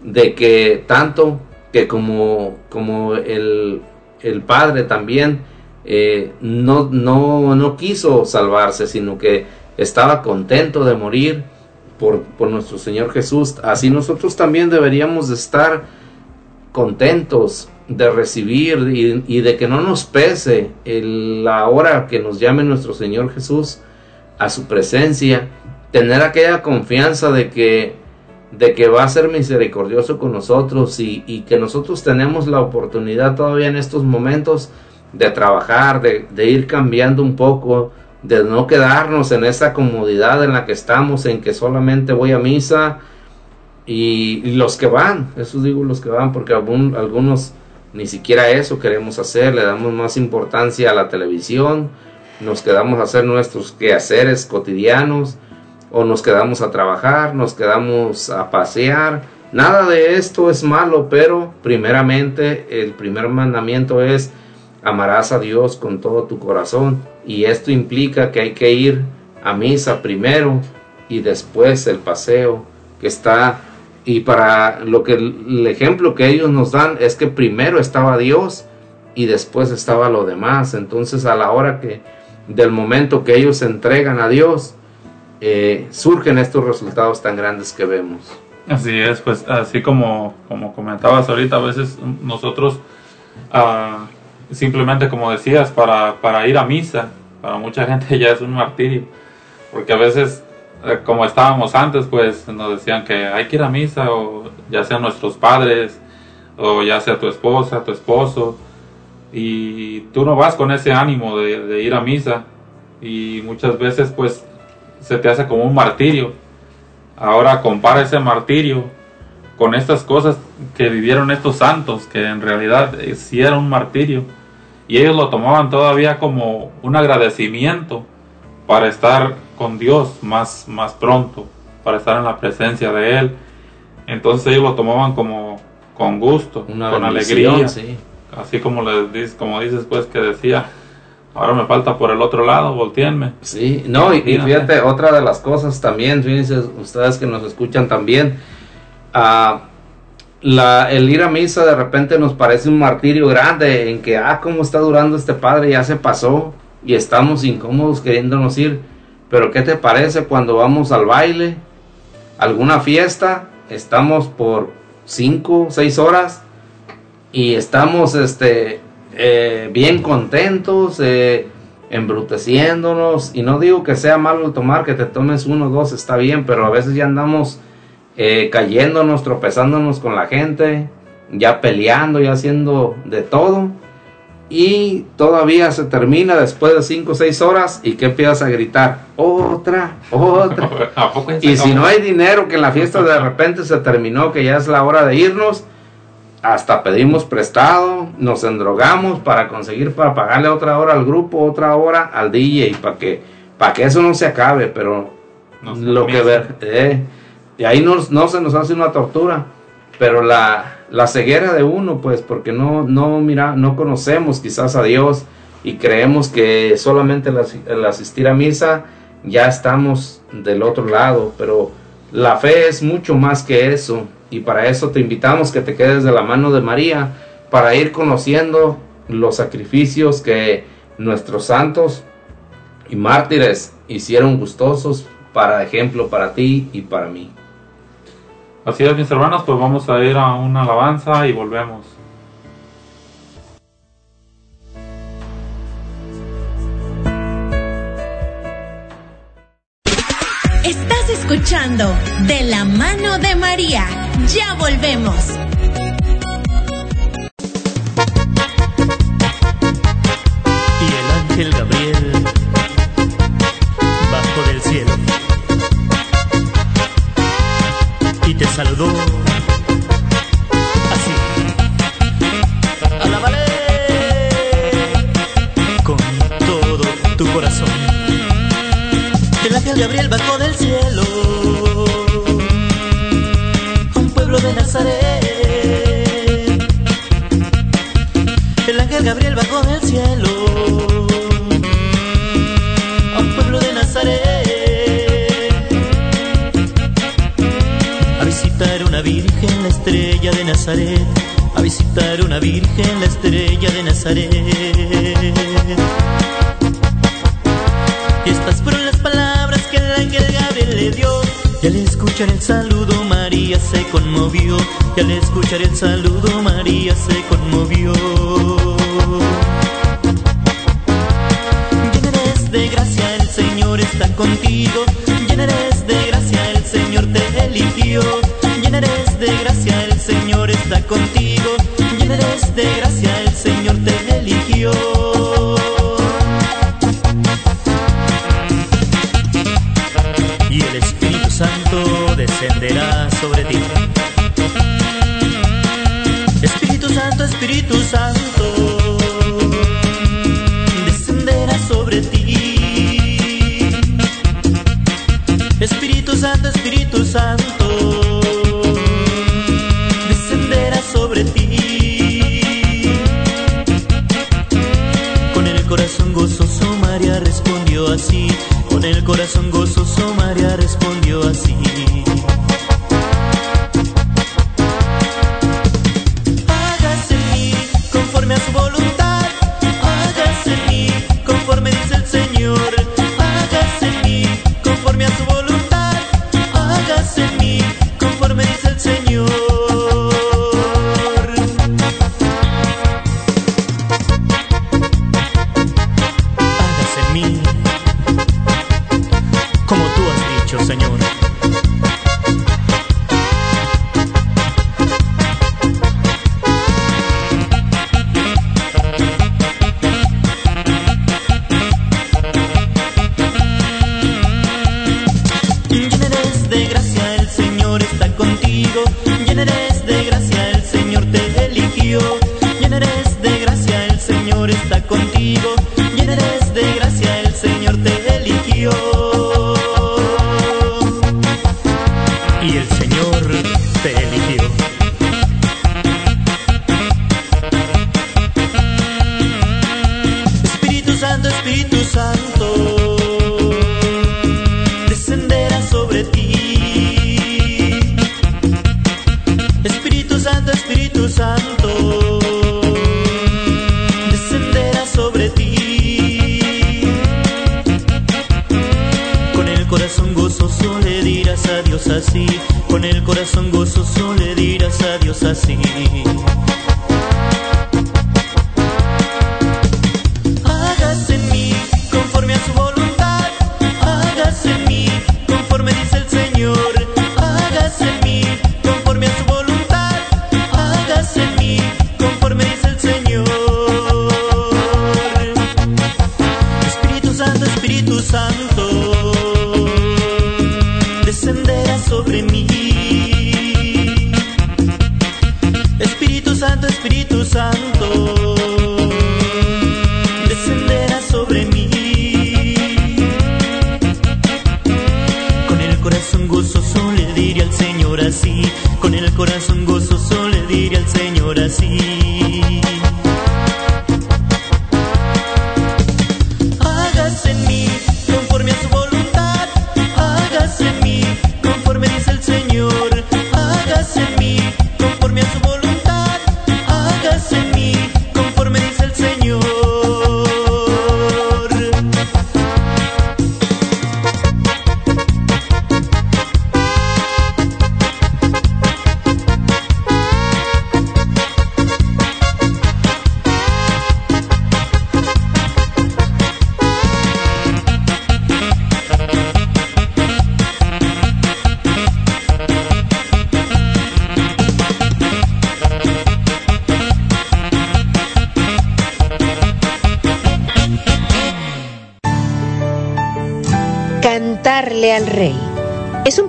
de que tanto que como, como el, el padre también eh, no, no, no quiso salvarse, sino que estaba contento de morir por, nuestro Señor Jesús, así nosotros también deberíamos de estar contentos de recibir y, de que no nos pese la hora que nos llame nuestro Señor Jesús a su presencia, tener aquella confianza de que, de que va a ser misericordioso con nosotros y, y, que nosotros tenemos la oportunidad todavía en estos momentos de trabajar, de, ir cambiando un poco, de no quedarnos en esa comodidad en la que estamos, en que solamente voy a misa y, los que van, eso digo los que van, porque algunos ni siquiera eso queremos hacer, le damos más importancia a la televisión, nos quedamos a hacer nuestros quehaceres cotidianos, o nos quedamos a trabajar, nos quedamos a pasear. Nada de esto es malo, pero primeramente el primer mandamiento es amarás a Dios con todo tu corazón y esto implica que hay que ir a misa primero y después el paseo que está y para lo que el ejemplo que ellos nos dan es que primero estaba Dios y después estaba lo demás entonces a la hora que del momento que ellos se entregan a Dios eh, surgen estos resultados tan grandes que vemos así es pues así como como comentabas ahorita a veces nosotros uh, simplemente como decías, para, para ir a misa. Para mucha gente (laughs) ya es un martirio, porque a veces, eh, como estábamos antes, pues nos decían que hay que ir a misa, o ya sean nuestros padres, o ya sea tu esposa, tu esposo, y tú no vas con ese ánimo de ir a misa, y muchas veces pues se te hace como un martirio. Ahora compara ese martirio con estas cosas que vivieron estos santos, que en realidad eh, sí era un martirio, y ellos lo tomaban todavía como un agradecimiento para estar con Dios más, más pronto, para estar en la presencia de Él. Entonces ellos lo tomaban como con gusto, Una con alegría, sí. así como les dices, como dices pues que decía, ahora me falta por el otro lado, volteenme. Sí, no, y, y fíjate, otra de las cosas también, fíjense ustedes que nos escuchan también, ah, la, el ir a misa de repente nos parece un martirio grande en que, ah, cómo está durando este padre, ya se pasó y estamos incómodos queriéndonos ir. Pero ¿qué te parece cuando vamos al baile, alguna fiesta, estamos por 5, 6 horas y estamos este, eh, bien contentos, eh, embruteciéndonos. Y no digo que sea malo el tomar, que te tomes uno o dos, está bien, pero a veces ya andamos eh, cayéndonos, tropezándonos con la gente, ya peleando, ya haciendo de todo. Y todavía se termina después de 5 o 6 horas y que empiezas a gritar, otra, otra. (laughs) ¿A poco ya se Y si no hay dinero, que en la fiesta de (laughs) repente se terminó, que ya es la hora de irnos, hasta pedimos prestado, nos endrogamos para conseguir, para pagarle otra hora al grupo, otra hora al DJ, para que, para que eso no se acabe, pero Nos lo que ver, eh, y ahí nos- no se nos hace una tortura, pero la, la ceguera de uno, pues, porque no, no, mira, no conocemos quizás a Dios y creemos que solamente el asistir a misa ya estamos del otro lado, pero la fe es mucho más que eso y para eso te invitamos que te quedes de la mano de María para ir conociendo los sacrificios que nuestros santos y mártires hicieron gustosos para ejemplo para ti y para mí. Así es, mis hermanos, pues vamos a ir a una alabanza y volvemos. Escuchando De la mano de María. Ya volvemos.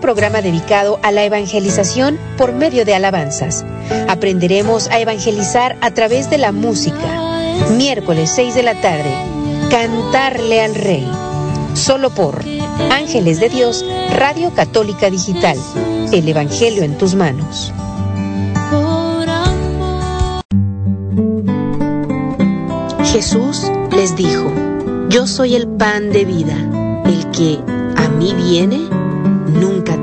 Programa dedicado a la evangelización por medio de alabanzas. Aprenderemos a evangelizar a través de la música. Miércoles 6 de la tarde. Cantarle al Rey. Solo por Ángeles de Dios, Radio Católica Digital. El Evangelio en tus manos. Jesús les dijo, Yo soy el pan de vida. El que a mí viene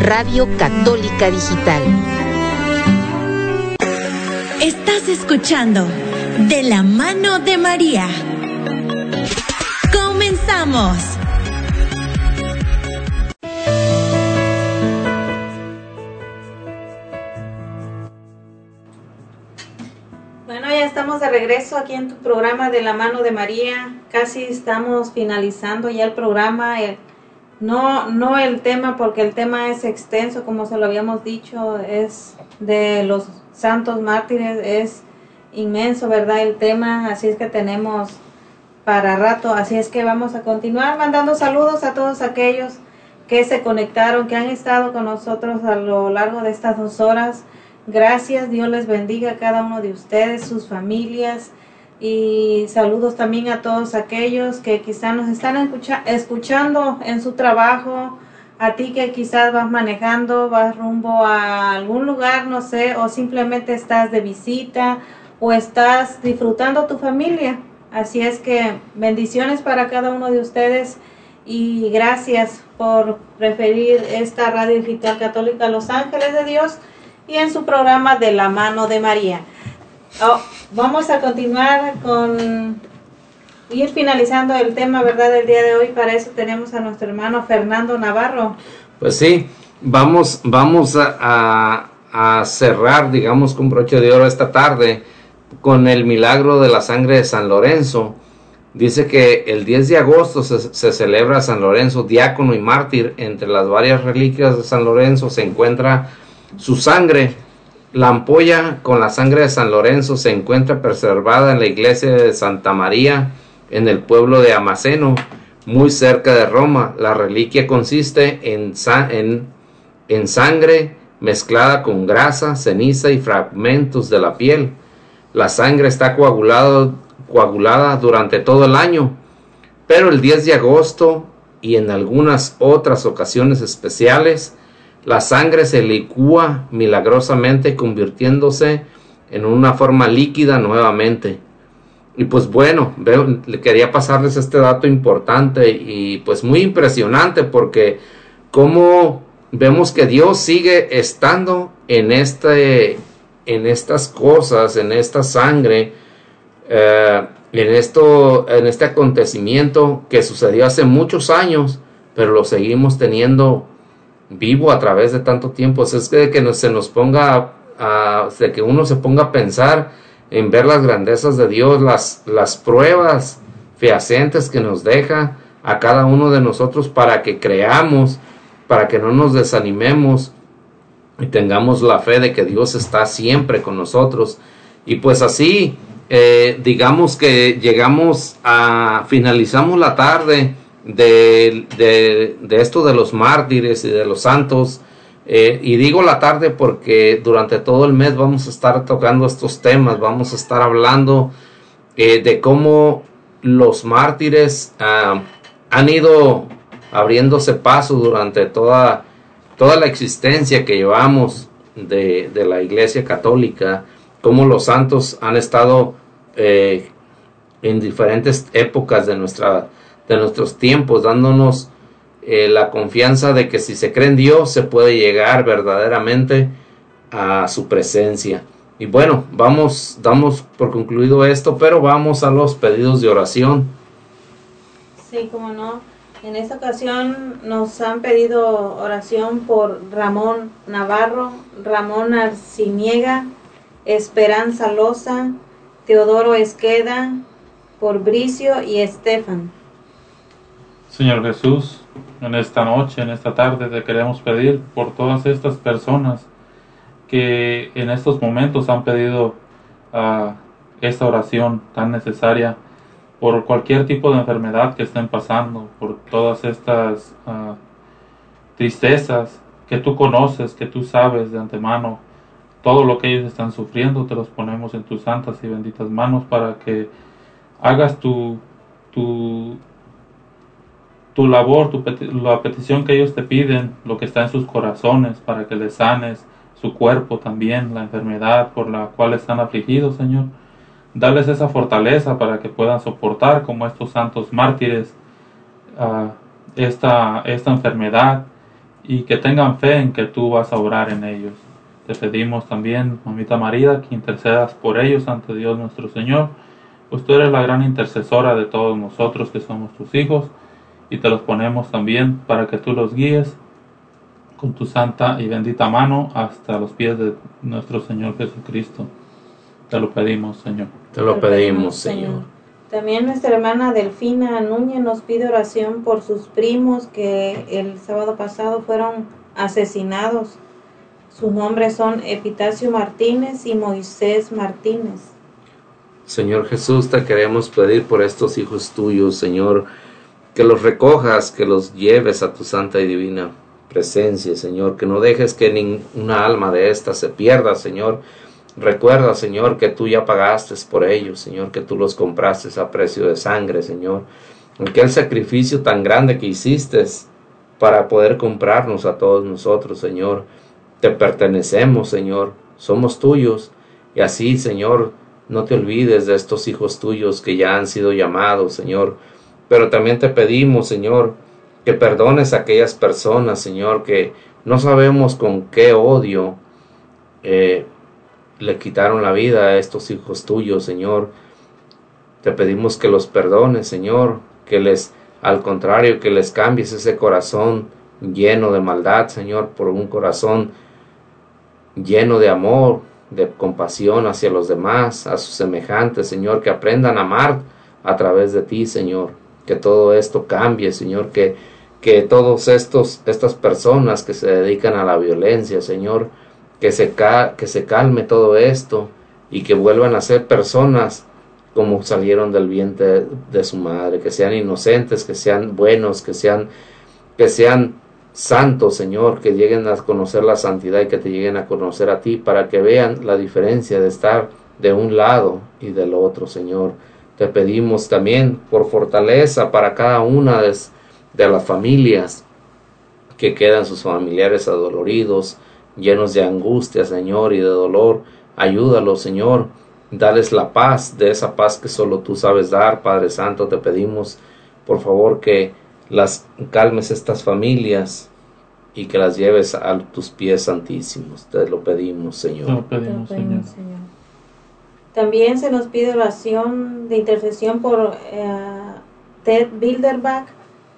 Radio Católica Digital. Estás escuchando De la mano de María. Comenzamos. Bueno, ya estamos de regreso aquí en tu programa de la mano de María. Casi estamos finalizando ya el programa. El- no, no el tema, porque el tema es extenso, como se lo habíamos dicho, es de los santos mártires, es inmenso, ¿verdad? El tema, así es que tenemos para rato, así es que vamos a continuar mandando saludos a todos aquellos que se conectaron, que han estado con nosotros a lo largo de estas dos horas. Gracias, Dios les bendiga a cada uno de ustedes, sus familias y saludos también a todos aquellos que quizás nos están escucha- escuchando en su trabajo, a ti que quizás vas manejando, vas rumbo a algún lugar, no sé, o simplemente estás de visita o estás disfrutando tu familia. Así es que bendiciones para cada uno de ustedes y gracias por preferir esta radio digital católica Los Ángeles de Dios y en su programa de la mano de María. Oh, vamos a continuar con ir finalizando el tema, ¿verdad? Del día de hoy. Para eso tenemos a nuestro hermano Fernando Navarro. Pues sí, vamos, vamos a, cerrar, digamos, con broche de oro esta tarde con el milagro de la sangre de San Lorenzo. Dice que el 10 de agosto se, se celebra San Lorenzo, diácono y mártir. Entre las varias reliquias de San Lorenzo se encuentra su sangre. La ampolla con la sangre de San Lorenzo se encuentra preservada en la iglesia de Santa María en el pueblo de Amaceno, muy cerca de Roma. La reliquia consiste en, en, en sangre mezclada con grasa, ceniza y fragmentos de la piel. La sangre está coagulada durante todo el año, pero el 10 de agosto y en algunas otras ocasiones especiales, la sangre se licúa milagrosamente convirtiéndose en una forma líquida nuevamente. Y pues bueno, veo, le quería pasarles este dato importante y pues muy impresionante porque como vemos que Dios sigue estando en este en estas cosas, en esta sangre, eh, en esto, en este acontecimiento que sucedió hace muchos años, pero lo seguimos teniendo vivo a través de tanto tiempo. Es que, que se nos ponga, a, de que uno se ponga a pensar en ver las grandezas de Dios, las, las pruebas fehacientes que nos deja a cada uno de nosotros para que creamos, para que no nos desanimemos y tengamos la fe de que Dios está siempre con nosotros. Y pues así, eh, digamos que llegamos a, finalizamos la tarde de, de, de esto de los mártires y de los santos. Eh, y digo la tarde porque durante todo el mes vamos a estar tocando estos temas, vamos a estar hablando eh, de cómo los mártires ah, han ido abriéndose paso durante toda, toda la existencia que llevamos de, de la Iglesia Católica, cómo los santos han estado eh, en diferentes épocas de, nuestra, de nuestros tiempos, dándonos eh, la confianza de que si se cree en Dios se puede llegar verdaderamente a su presencia. Y bueno, vamos, damos por concluido esto, pero vamos a los pedidos de oración. Sí, como no. En esta ocasión nos han pedido oración por Ramón Navarro, Ramón Arciniega, Esperanza Loza, Teodoro Esqueda, por Bricio y Estefan. Señor Jesús, en esta noche, en esta tarde, te queremos pedir por todas estas personas que en estos momentos han pedido ah, esta oración tan necesaria por cualquier tipo de enfermedad que estén pasando, por todas estas ah, tristezas que tú conoces, que tú sabes de antemano, todo lo que ellos están sufriendo, te los ponemos en tus santas y benditas manos para que hagas tu, tu, tu labor, tu la petición que ellos te piden, lo que está en sus corazones, para que les sanes su cuerpo también, la enfermedad por la cual están afligidos, Señor. Darles esa fortaleza para que puedan soportar como estos santos mártires ah, esta, esta enfermedad y que tengan fe en que tú vas a obrar en ellos. Te pedimos también, mamita María, que intercedas por ellos ante Dios nuestro Señor, pues tú eres la gran intercesora de todos nosotros que somos tus hijos y te los ponemos también para que tú los guíes con tu santa y bendita mano hasta los pies de nuestro Señor Jesucristo. Te lo pedimos, Señor. Te lo pedimos, Señor. También nuestra hermana Delfina Núñez nos pide oración por sus primos que el sábado pasado fueron asesinados. Sus nombres son Epitacio Martínez y Moisés Martínez. Señor Jesús, te queremos pedir por estos hijos tuyos, Señor, que los recojas, que los lleves a tu santa y divina presencia, Señor, que no dejes que ninguna alma de estas se pierda, Señor. Recuerda, Señor, que tú ya pagaste por ellos, Señor, que tú los compraste a precio de sangre, Señor. Aquel sacrificio tan grande que hiciste para poder comprarnos a todos nosotros, Señor. Te pertenecemos, Señor. Somos tuyos. Y así, Señor, no te olvides de estos hijos tuyos que ya han sido llamados, Señor. Pero también te pedimos, Señor, que perdones a aquellas personas, Señor, que no sabemos con qué odio eh, le quitaron la vida a estos hijos tuyos, Señor. Te pedimos que los perdones, Señor, que les, al contrario, que les cambies ese corazón lleno de maldad, Señor, por un corazón lleno de amor, de compasión hacia los demás, a sus semejantes, Señor, que aprendan a amar a través de ti, Señor. Que todo esto cambie, Señor, que, que todos estos, estas personas que se dedican a la violencia, Señor, que se, que se calme todo esto y que vuelvan a ser personas como salieron del vientre de su madre, que sean inocentes, que sean buenos, que sean, que sean santos, Señor, que lleguen a conocer la santidad y que te lleguen a conocer a ti para que vean la diferencia de estar de un lado y del otro, Señor. Te pedimos también por fortaleza para cada una de, de las familias que quedan sus familiares adoloridos, llenos de angustia, Señor, y de dolor. Ayúdalos, Señor. Dales la paz, de esa paz que solo tú sabes dar, Padre Santo. Te pedimos, por favor, que las calmes estas familias y que las lleves a tus pies santísimos. Te lo pedimos, Señor. Te lo pedimos, Señor. También se nos pide oración de intercesión por eh, Ted Bilderbach,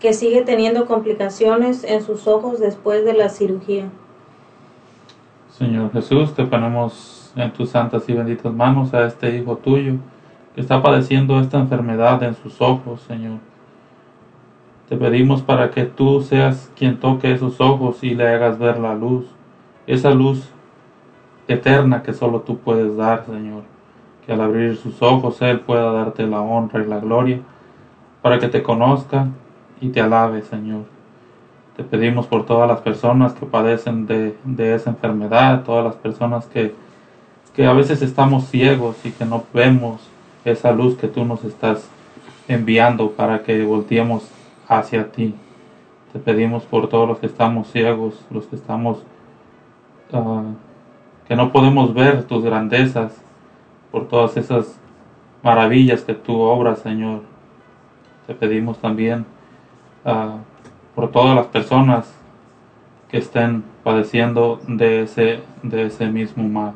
que sigue teniendo complicaciones en sus ojos después de la cirugía. Señor Jesús, te ponemos en tus santas y benditas manos a este hijo tuyo que está padeciendo esta enfermedad en sus ojos, Señor. Te pedimos para que tú seas quien toque esos ojos y le hagas ver la luz, esa luz eterna que solo tú puedes dar, Señor. Que al abrir sus ojos Él pueda darte la honra y la gloria, para que te conozca y te alabe, Señor. Te pedimos por todas las personas que padecen de, de esa enfermedad, todas las personas que, que a veces estamos ciegos y que no vemos esa luz que tú nos estás enviando para que volteemos hacia ti. Te pedimos por todos los que estamos ciegos, los que estamos, ah, que no podemos ver tus grandezas, por todas esas maravillas que tú obras, Señor. Te pedimos también ah, por todas las personas que estén padeciendo de ese, de ese mismo mal.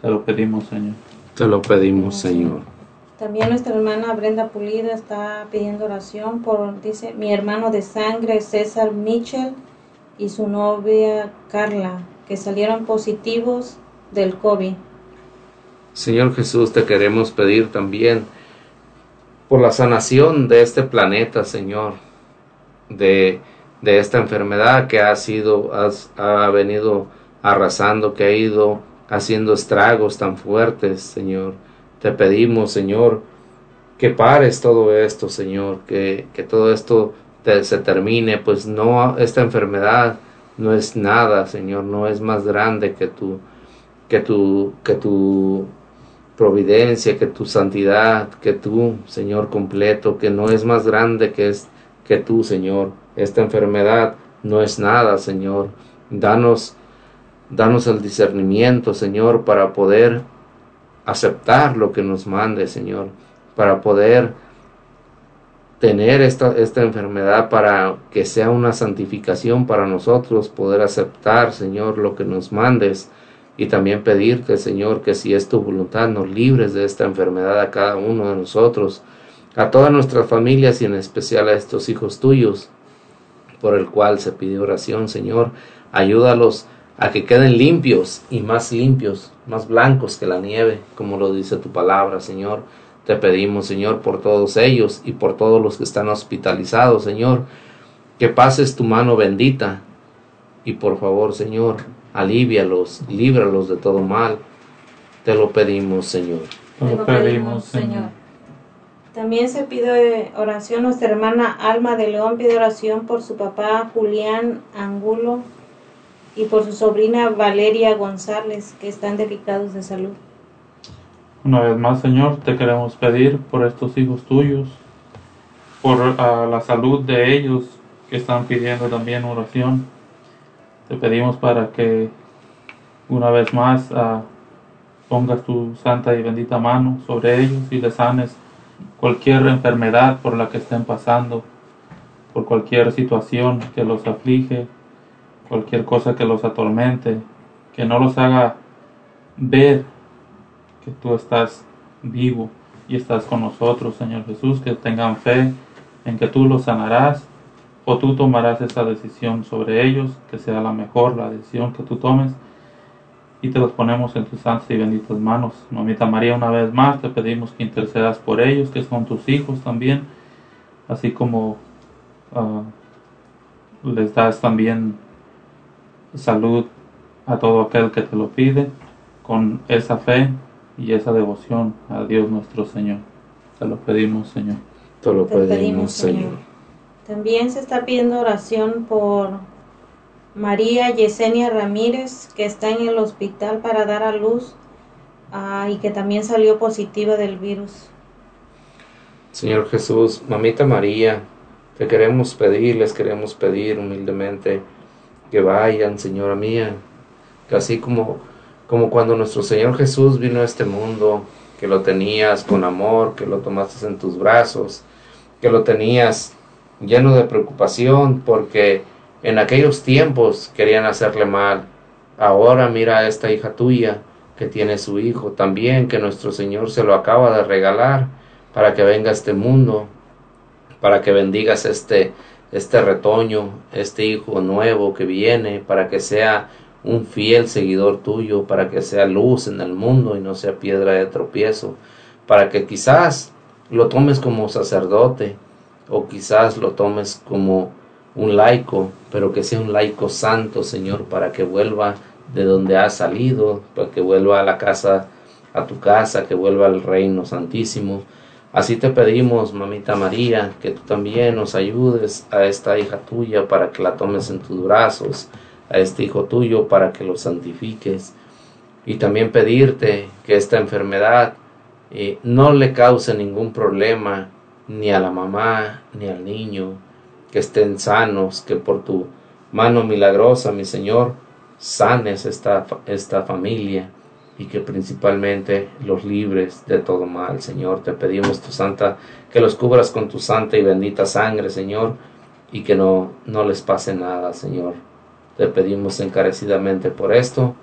Te lo pedimos, Señor. Te lo pedimos, Señor. También nuestra hermana Brenda Pulida está pidiendo oración por, dice, mi hermano de sangre César Mitchell y su novia Carla, que salieron positivos del COVID. Señor Jesús, te queremos pedir también por la sanación de este planeta, Señor, de, de esta enfermedad que ha sido, has- ha venido arrasando, que ha ido haciendo estragos tan fuertes, Señor. Te pedimos, Señor, que pares todo esto, Señor, que, que todo esto se termine, pues no, esta enfermedad no es nada, Señor, no es más grande que tu, que tu, que tu providencia, que tu santidad, que tú, Señor completo, que no es más grande que es que tú, Señor. Esta enfermedad no es nada, Señor. Danos danos el discernimiento, Señor, para poder aceptar lo que nos mande, Señor, para poder tener esta, esta enfermedad para que sea una santificación para nosotros, poder aceptar, Señor, lo que nos mandes y también pedirte, Señor, que si es tu voluntad nos libres de esta enfermedad a cada uno de nosotros, a todas nuestras familias y en especial a estos hijos tuyos, por el cual se pide oración, Señor, ayúdalos a que queden limpios y más limpios, más blancos que la nieve, como lo dice tu palabra, Señor. Te pedimos, Señor, por todos ellos y por todos los que están hospitalizados, Señor, que pases tu mano bendita y por favor, Señor, alivialos, líbralos de todo mal. Te lo pedimos, Señor. Te lo pedimos, Señor. También se pide oración, nuestra hermana Alma de León pide oración por su papá Julián Angulo y por su sobrina Valeria González, que están delicados de salud. Una vez más, Señor, te queremos pedir por estos hijos tuyos, por ah, la salud de ellos que están pidiendo también oración. Te pedimos para que una vez más ah, pongas tu santa y bendita mano sobre ellos y les sanes cualquier enfermedad por la que estén pasando. por cualquier situación que los aflige, cualquier cosa que los atormente, que no los haga ver que tú estás vivo y estás con nosotros, Señor Jesús, que tengan fe en que tú los sanarás o tú tomarás esa decisión sobre ellos, que sea la mejor, la decisión que tú tomes. Y te los ponemos en tus santas y benditas manos. Mamita María, una vez más te pedimos que intercedas por ellos, que son tus hijos también, así como ah, les das también salud a todo aquel que te lo pide, con esa fe y esa devoción a Dios nuestro Señor. Te lo pedimos, Señor. Te lo pedimos, Señor. También se está pidiendo oración por María Yesenia Ramírez, que está en el hospital para dar a luz ah, y que también salió positiva del virus. Señor Jesús, mamita María, te queremos pedir, les queremos pedir humildemente que vayan, Señora mía, que así como, como cuando nuestro Señor Jesús vino a este mundo, que lo tenías con amor, que lo tomaste en tus brazos, que lo tenías lleno de preocupación porque en aquellos tiempos querían hacerle mal. Ahora mira a esta hija tuya que tiene su hijo también, que nuestro Señor se lo acaba de regalar para que venga a este mundo, para que bendigas este, este retoño, este hijo nuevo que viene, para que sea un fiel seguidor tuyo, para que sea luz en el mundo y no sea piedra de tropiezo, para que quizás lo tomes como sacerdote o quizás lo tomes como un laico, pero que sea un laico santo, Señor, para que vuelva de donde ha salido, para que vuelva a la casa, a tu casa, que vuelva al reino santísimo. Así te pedimos, mamita María, que tú también nos ayudes a esta hija tuya para que la tomes en tus brazos, a este hijo tuyo para que lo santifiques. Y también pedirte que esta enfermedad eh, no le cause ningún problema ni a la mamá ni al niño, que estén sanos, que por tu mano milagrosa, mi Señor, sanes esta, esta familia y que principalmente los libres de todo mal, Señor. Te pedimos tu santa, que los cubras con tu santa y bendita sangre, Señor, y que no, no les pase nada, Señor. Te pedimos encarecidamente por esto.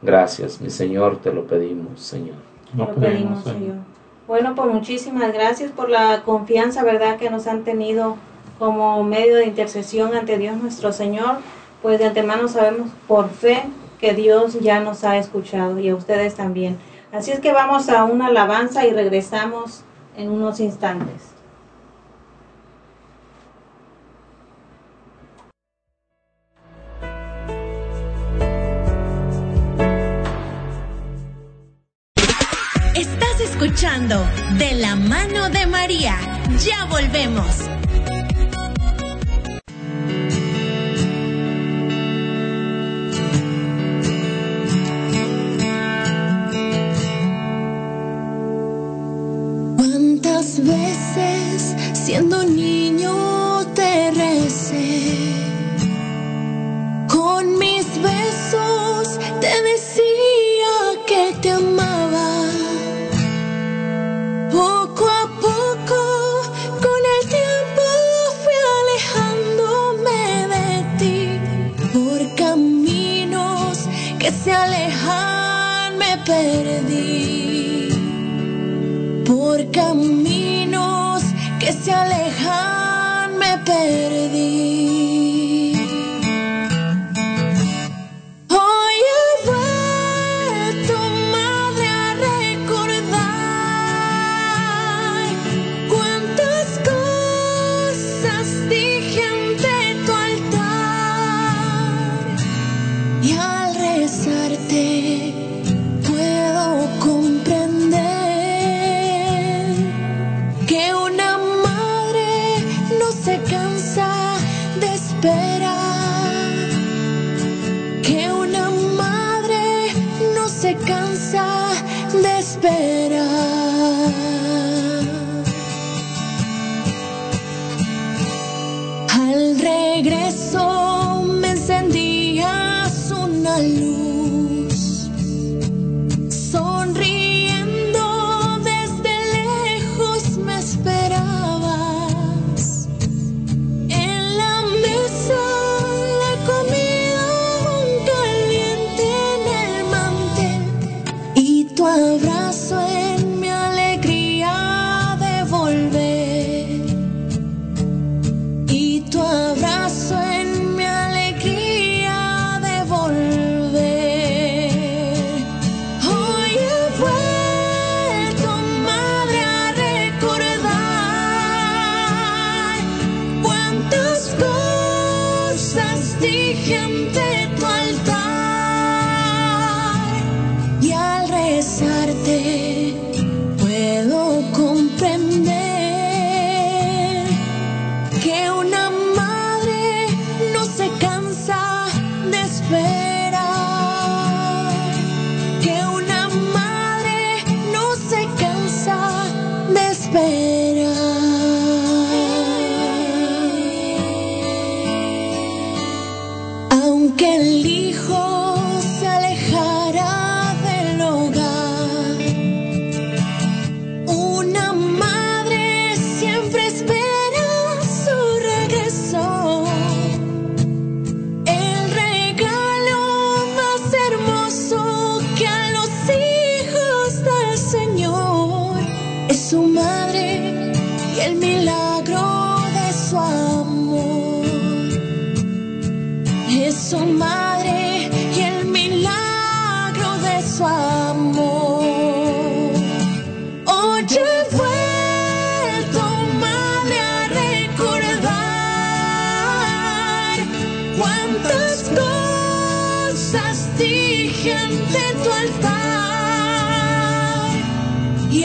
Gracias, mi Señor, te lo pedimos, Señor. No Lo pedimos, Señor. Bueno, pues muchísimas gracias por la confianza, ¿verdad?, que nos han tenido como medio de intercesión ante Dios nuestro Señor. Pues de antemano sabemos por fe que Dios ya nos ha escuchado y a ustedes también. Así es que vamos a una alabanza y regresamos en unos instantes. De la mano de María. Ya volvemos. ¿Cuántas veces siendo niño dije ante tu altar. Y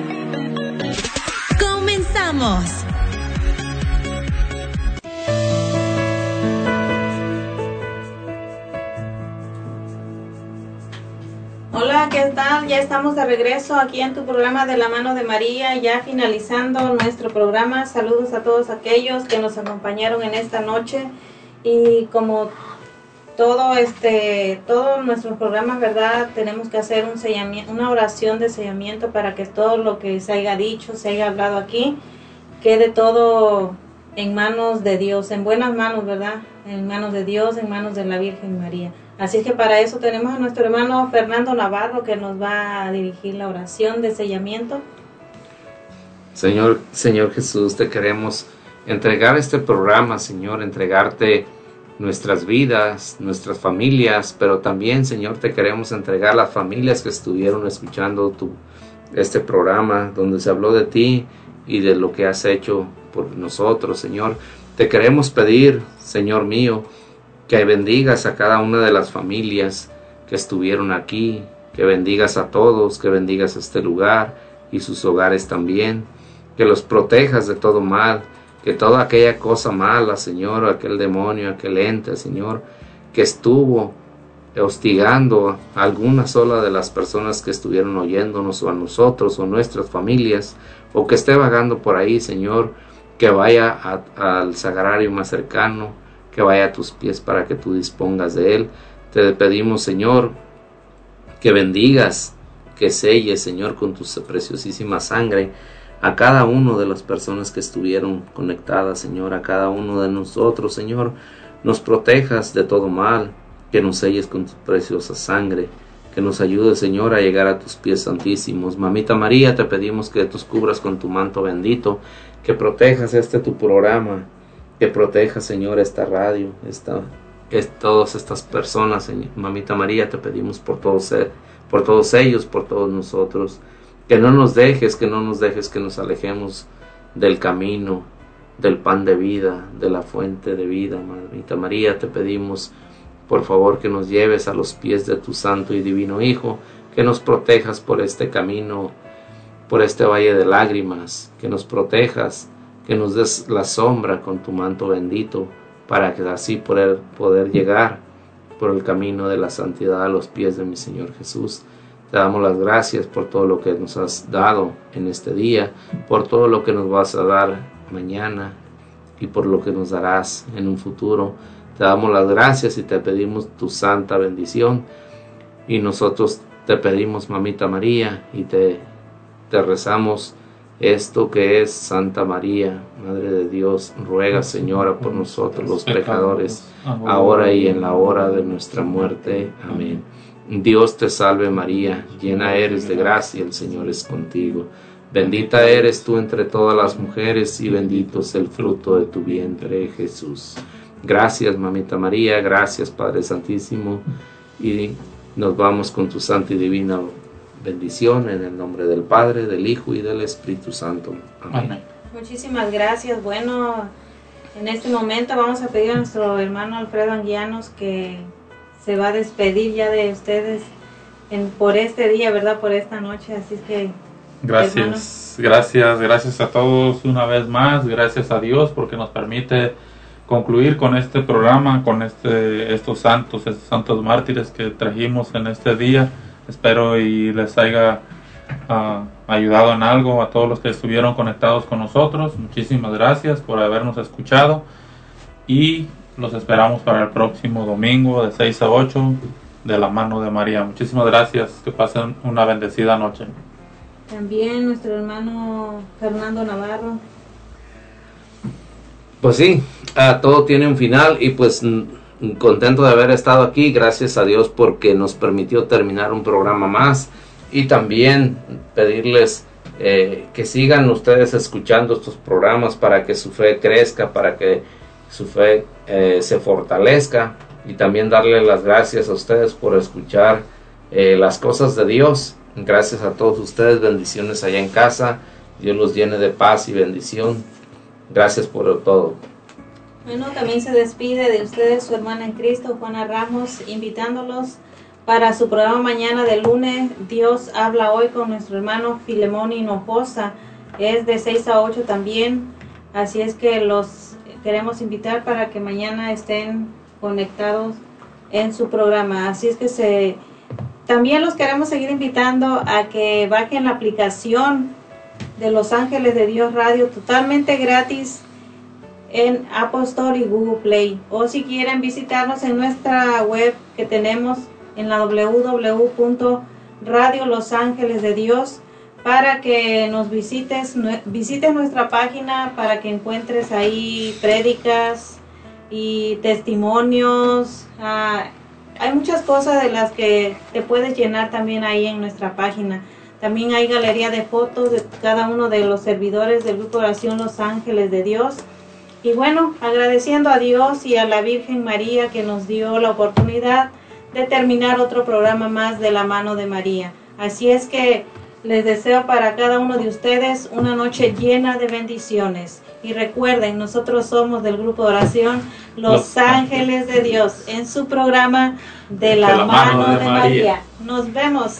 Hola, ¿qué tal? Ya estamos de regreso aquí en tu programa de la mano de María, ya finalizando nuestro programa. Saludos a todos aquellos que nos acompañaron en esta noche y como todo este todos nuestros programas, ¿verdad? Tenemos que hacer un sellamiento, una oración de sellamiento para que todo lo que se haya dicho, se haya hablado aquí, quede todo en manos de Dios, en buenas manos, ¿verdad? En manos de Dios, en manos de la Virgen María. Así es que para eso tenemos a nuestro hermano Fernando Navarro que nos va a dirigir la oración de sellamiento. Señor, Señor Jesús, te queremos entregar este programa, Señor, entregarte nuestras vidas, nuestras familias, pero también, Señor, te queremos entregar las familias que estuvieron escuchando tu, este programa donde se habló de ti y de lo que has hecho por nosotros, Señor. Te queremos pedir, Señor mío, que bendigas a cada una de las familias que estuvieron aquí, que bendigas a todos, que bendigas este lugar y sus hogares también, que los protejas de todo mal, que toda aquella cosa mala, Señor, aquel demonio, aquel ente, Señor, que estuvo hostigando a alguna sola de las personas que estuvieron oyéndonos o a nosotros o nuestras familias, o que esté vagando por ahí, Señor, que vaya a- al sagrario más cercano, que vaya a tus pies para que tú dispongas de él. Te pedimos, Señor, que bendigas, que selles, Señor, con tu preciosísima sangre a cada uno de las personas que estuvieron conectadas, Señor, a cada uno de nosotros, Señor, nos protejas de todo mal, que nos selles con tu preciosa sangre, que nos ayude, Señor, a llegar a tus pies santísimos. Mamita María, te pedimos que tus cubras con tu manto bendito, que protejas este tu programa, que protejas, Señor, esta radio, esta es- todas estas personas, Señor. Mamita María, te pedimos por todos, e- por todos ellos, por todos nosotros, que no nos dejes, que no nos dejes que nos alejemos del camino, del pan de vida, de la fuente de vida. Mamita María, te pedimos por favor que nos lleves a los pies de tu santo y divino Hijo, que nos protejas por este camino, por este valle de lágrimas, que nos protejas, que nos des la sombra con tu manto bendito, para que así poder, poder llegar por el camino de la santidad a los pies de mi Señor Jesús. Te damos las gracias por todo lo que nos has dado en este día, por todo lo que nos vas a dar mañana y por lo que nos darás en un futuro. Te damos las gracias y te pedimos tu santa bendición. Y nosotros te pedimos, mamita María, y te, rezamos esto que es Santa María, Madre de Dios, ruega Señora por nosotros los pecadores, ahora y en la hora de nuestra muerte. Amén. Dios te salve María, llena eres de gracia, el Señor es contigo. Bendita eres tú entre todas las mujeres y bendito es el fruto de tu vientre, Jesús. Gracias, mamita María, gracias, Padre Santísimo, y nos vamos con tu santa y divina bendición en el nombre del Padre, del Hijo y del Espíritu Santo. Amén. Muchísimas gracias. Bueno, en este momento vamos a pedir a nuestro hermano Alfredo Anguianos que se va a despedir ya de ustedes en, por este día, ¿verdad? Por esta noche. Así es que, Gracias, gracias, gracias a todos una vez más, gracias a Dios porque nos permite concluir con este programa, con este, estos santos, estos santos mártires que trajimos en este día. Espero y les haya ah, ayudado en algo a todos los que estuvieron conectados con nosotros. Muchísimas gracias por habernos escuchado y los esperamos para el próximo domingo de 6 a 8 de la mano de María. Muchísimas gracias, que pasen una bendecida noche. también nuestro hermano Fernando Navarro. Pues sí, ah, todo tiene un final y pues contento de haber estado aquí, gracias a Dios porque nos permitió terminar un programa más. Y también pedirles eh, que sigan ustedes escuchando estos programas para que su fe crezca, para que su fe eh, se fortalezca. Y también darle las gracias a ustedes por escuchar eh, las cosas de Dios. Gracias a todos ustedes, bendiciones allá en casa, Dios los llene de paz y bendición. Gracias por todo. Bueno, también se despide de ustedes su hermana en Cristo, Juana Ramos, invitándolos para su programa mañana de lunes. Dios habla hoy con nuestro hermano Filemón Hinojosa. Es de 6 a 8 también. Así es que los queremos invitar para que mañana estén conectados en su programa. Así es que se también los queremos seguir invitando a que bajen la aplicación de Los Ángeles de Dios Radio totalmente gratis en Apple y Google Play. O si quieren visitarnos en nuestra web que tenemos en la www.radio Los Ángeles de Dios para que nos visites, visites nuestra página para que encuentres ahí prédicas y testimonios. ah, hay muchas cosas de las que te puedes llenar también ahí en nuestra página. También hay galería de fotos de cada uno de los servidores del Grupo Oración Los Ángeles de Dios. Y bueno, agradeciendo a Dios y a la Virgen María que nos dio la oportunidad de terminar otro programa más de la mano de María. Así es que les deseo para cada uno de ustedes una noche llena de bendiciones. Y recuerden, nosotros somos del grupo de oración Los, Los Ángeles de Dios en su programa De la, mano, de, María. Nos vemos.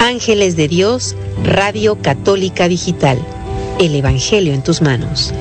Ángeles de Dios, Radio Católica Digital. El Evangelio en tus manos.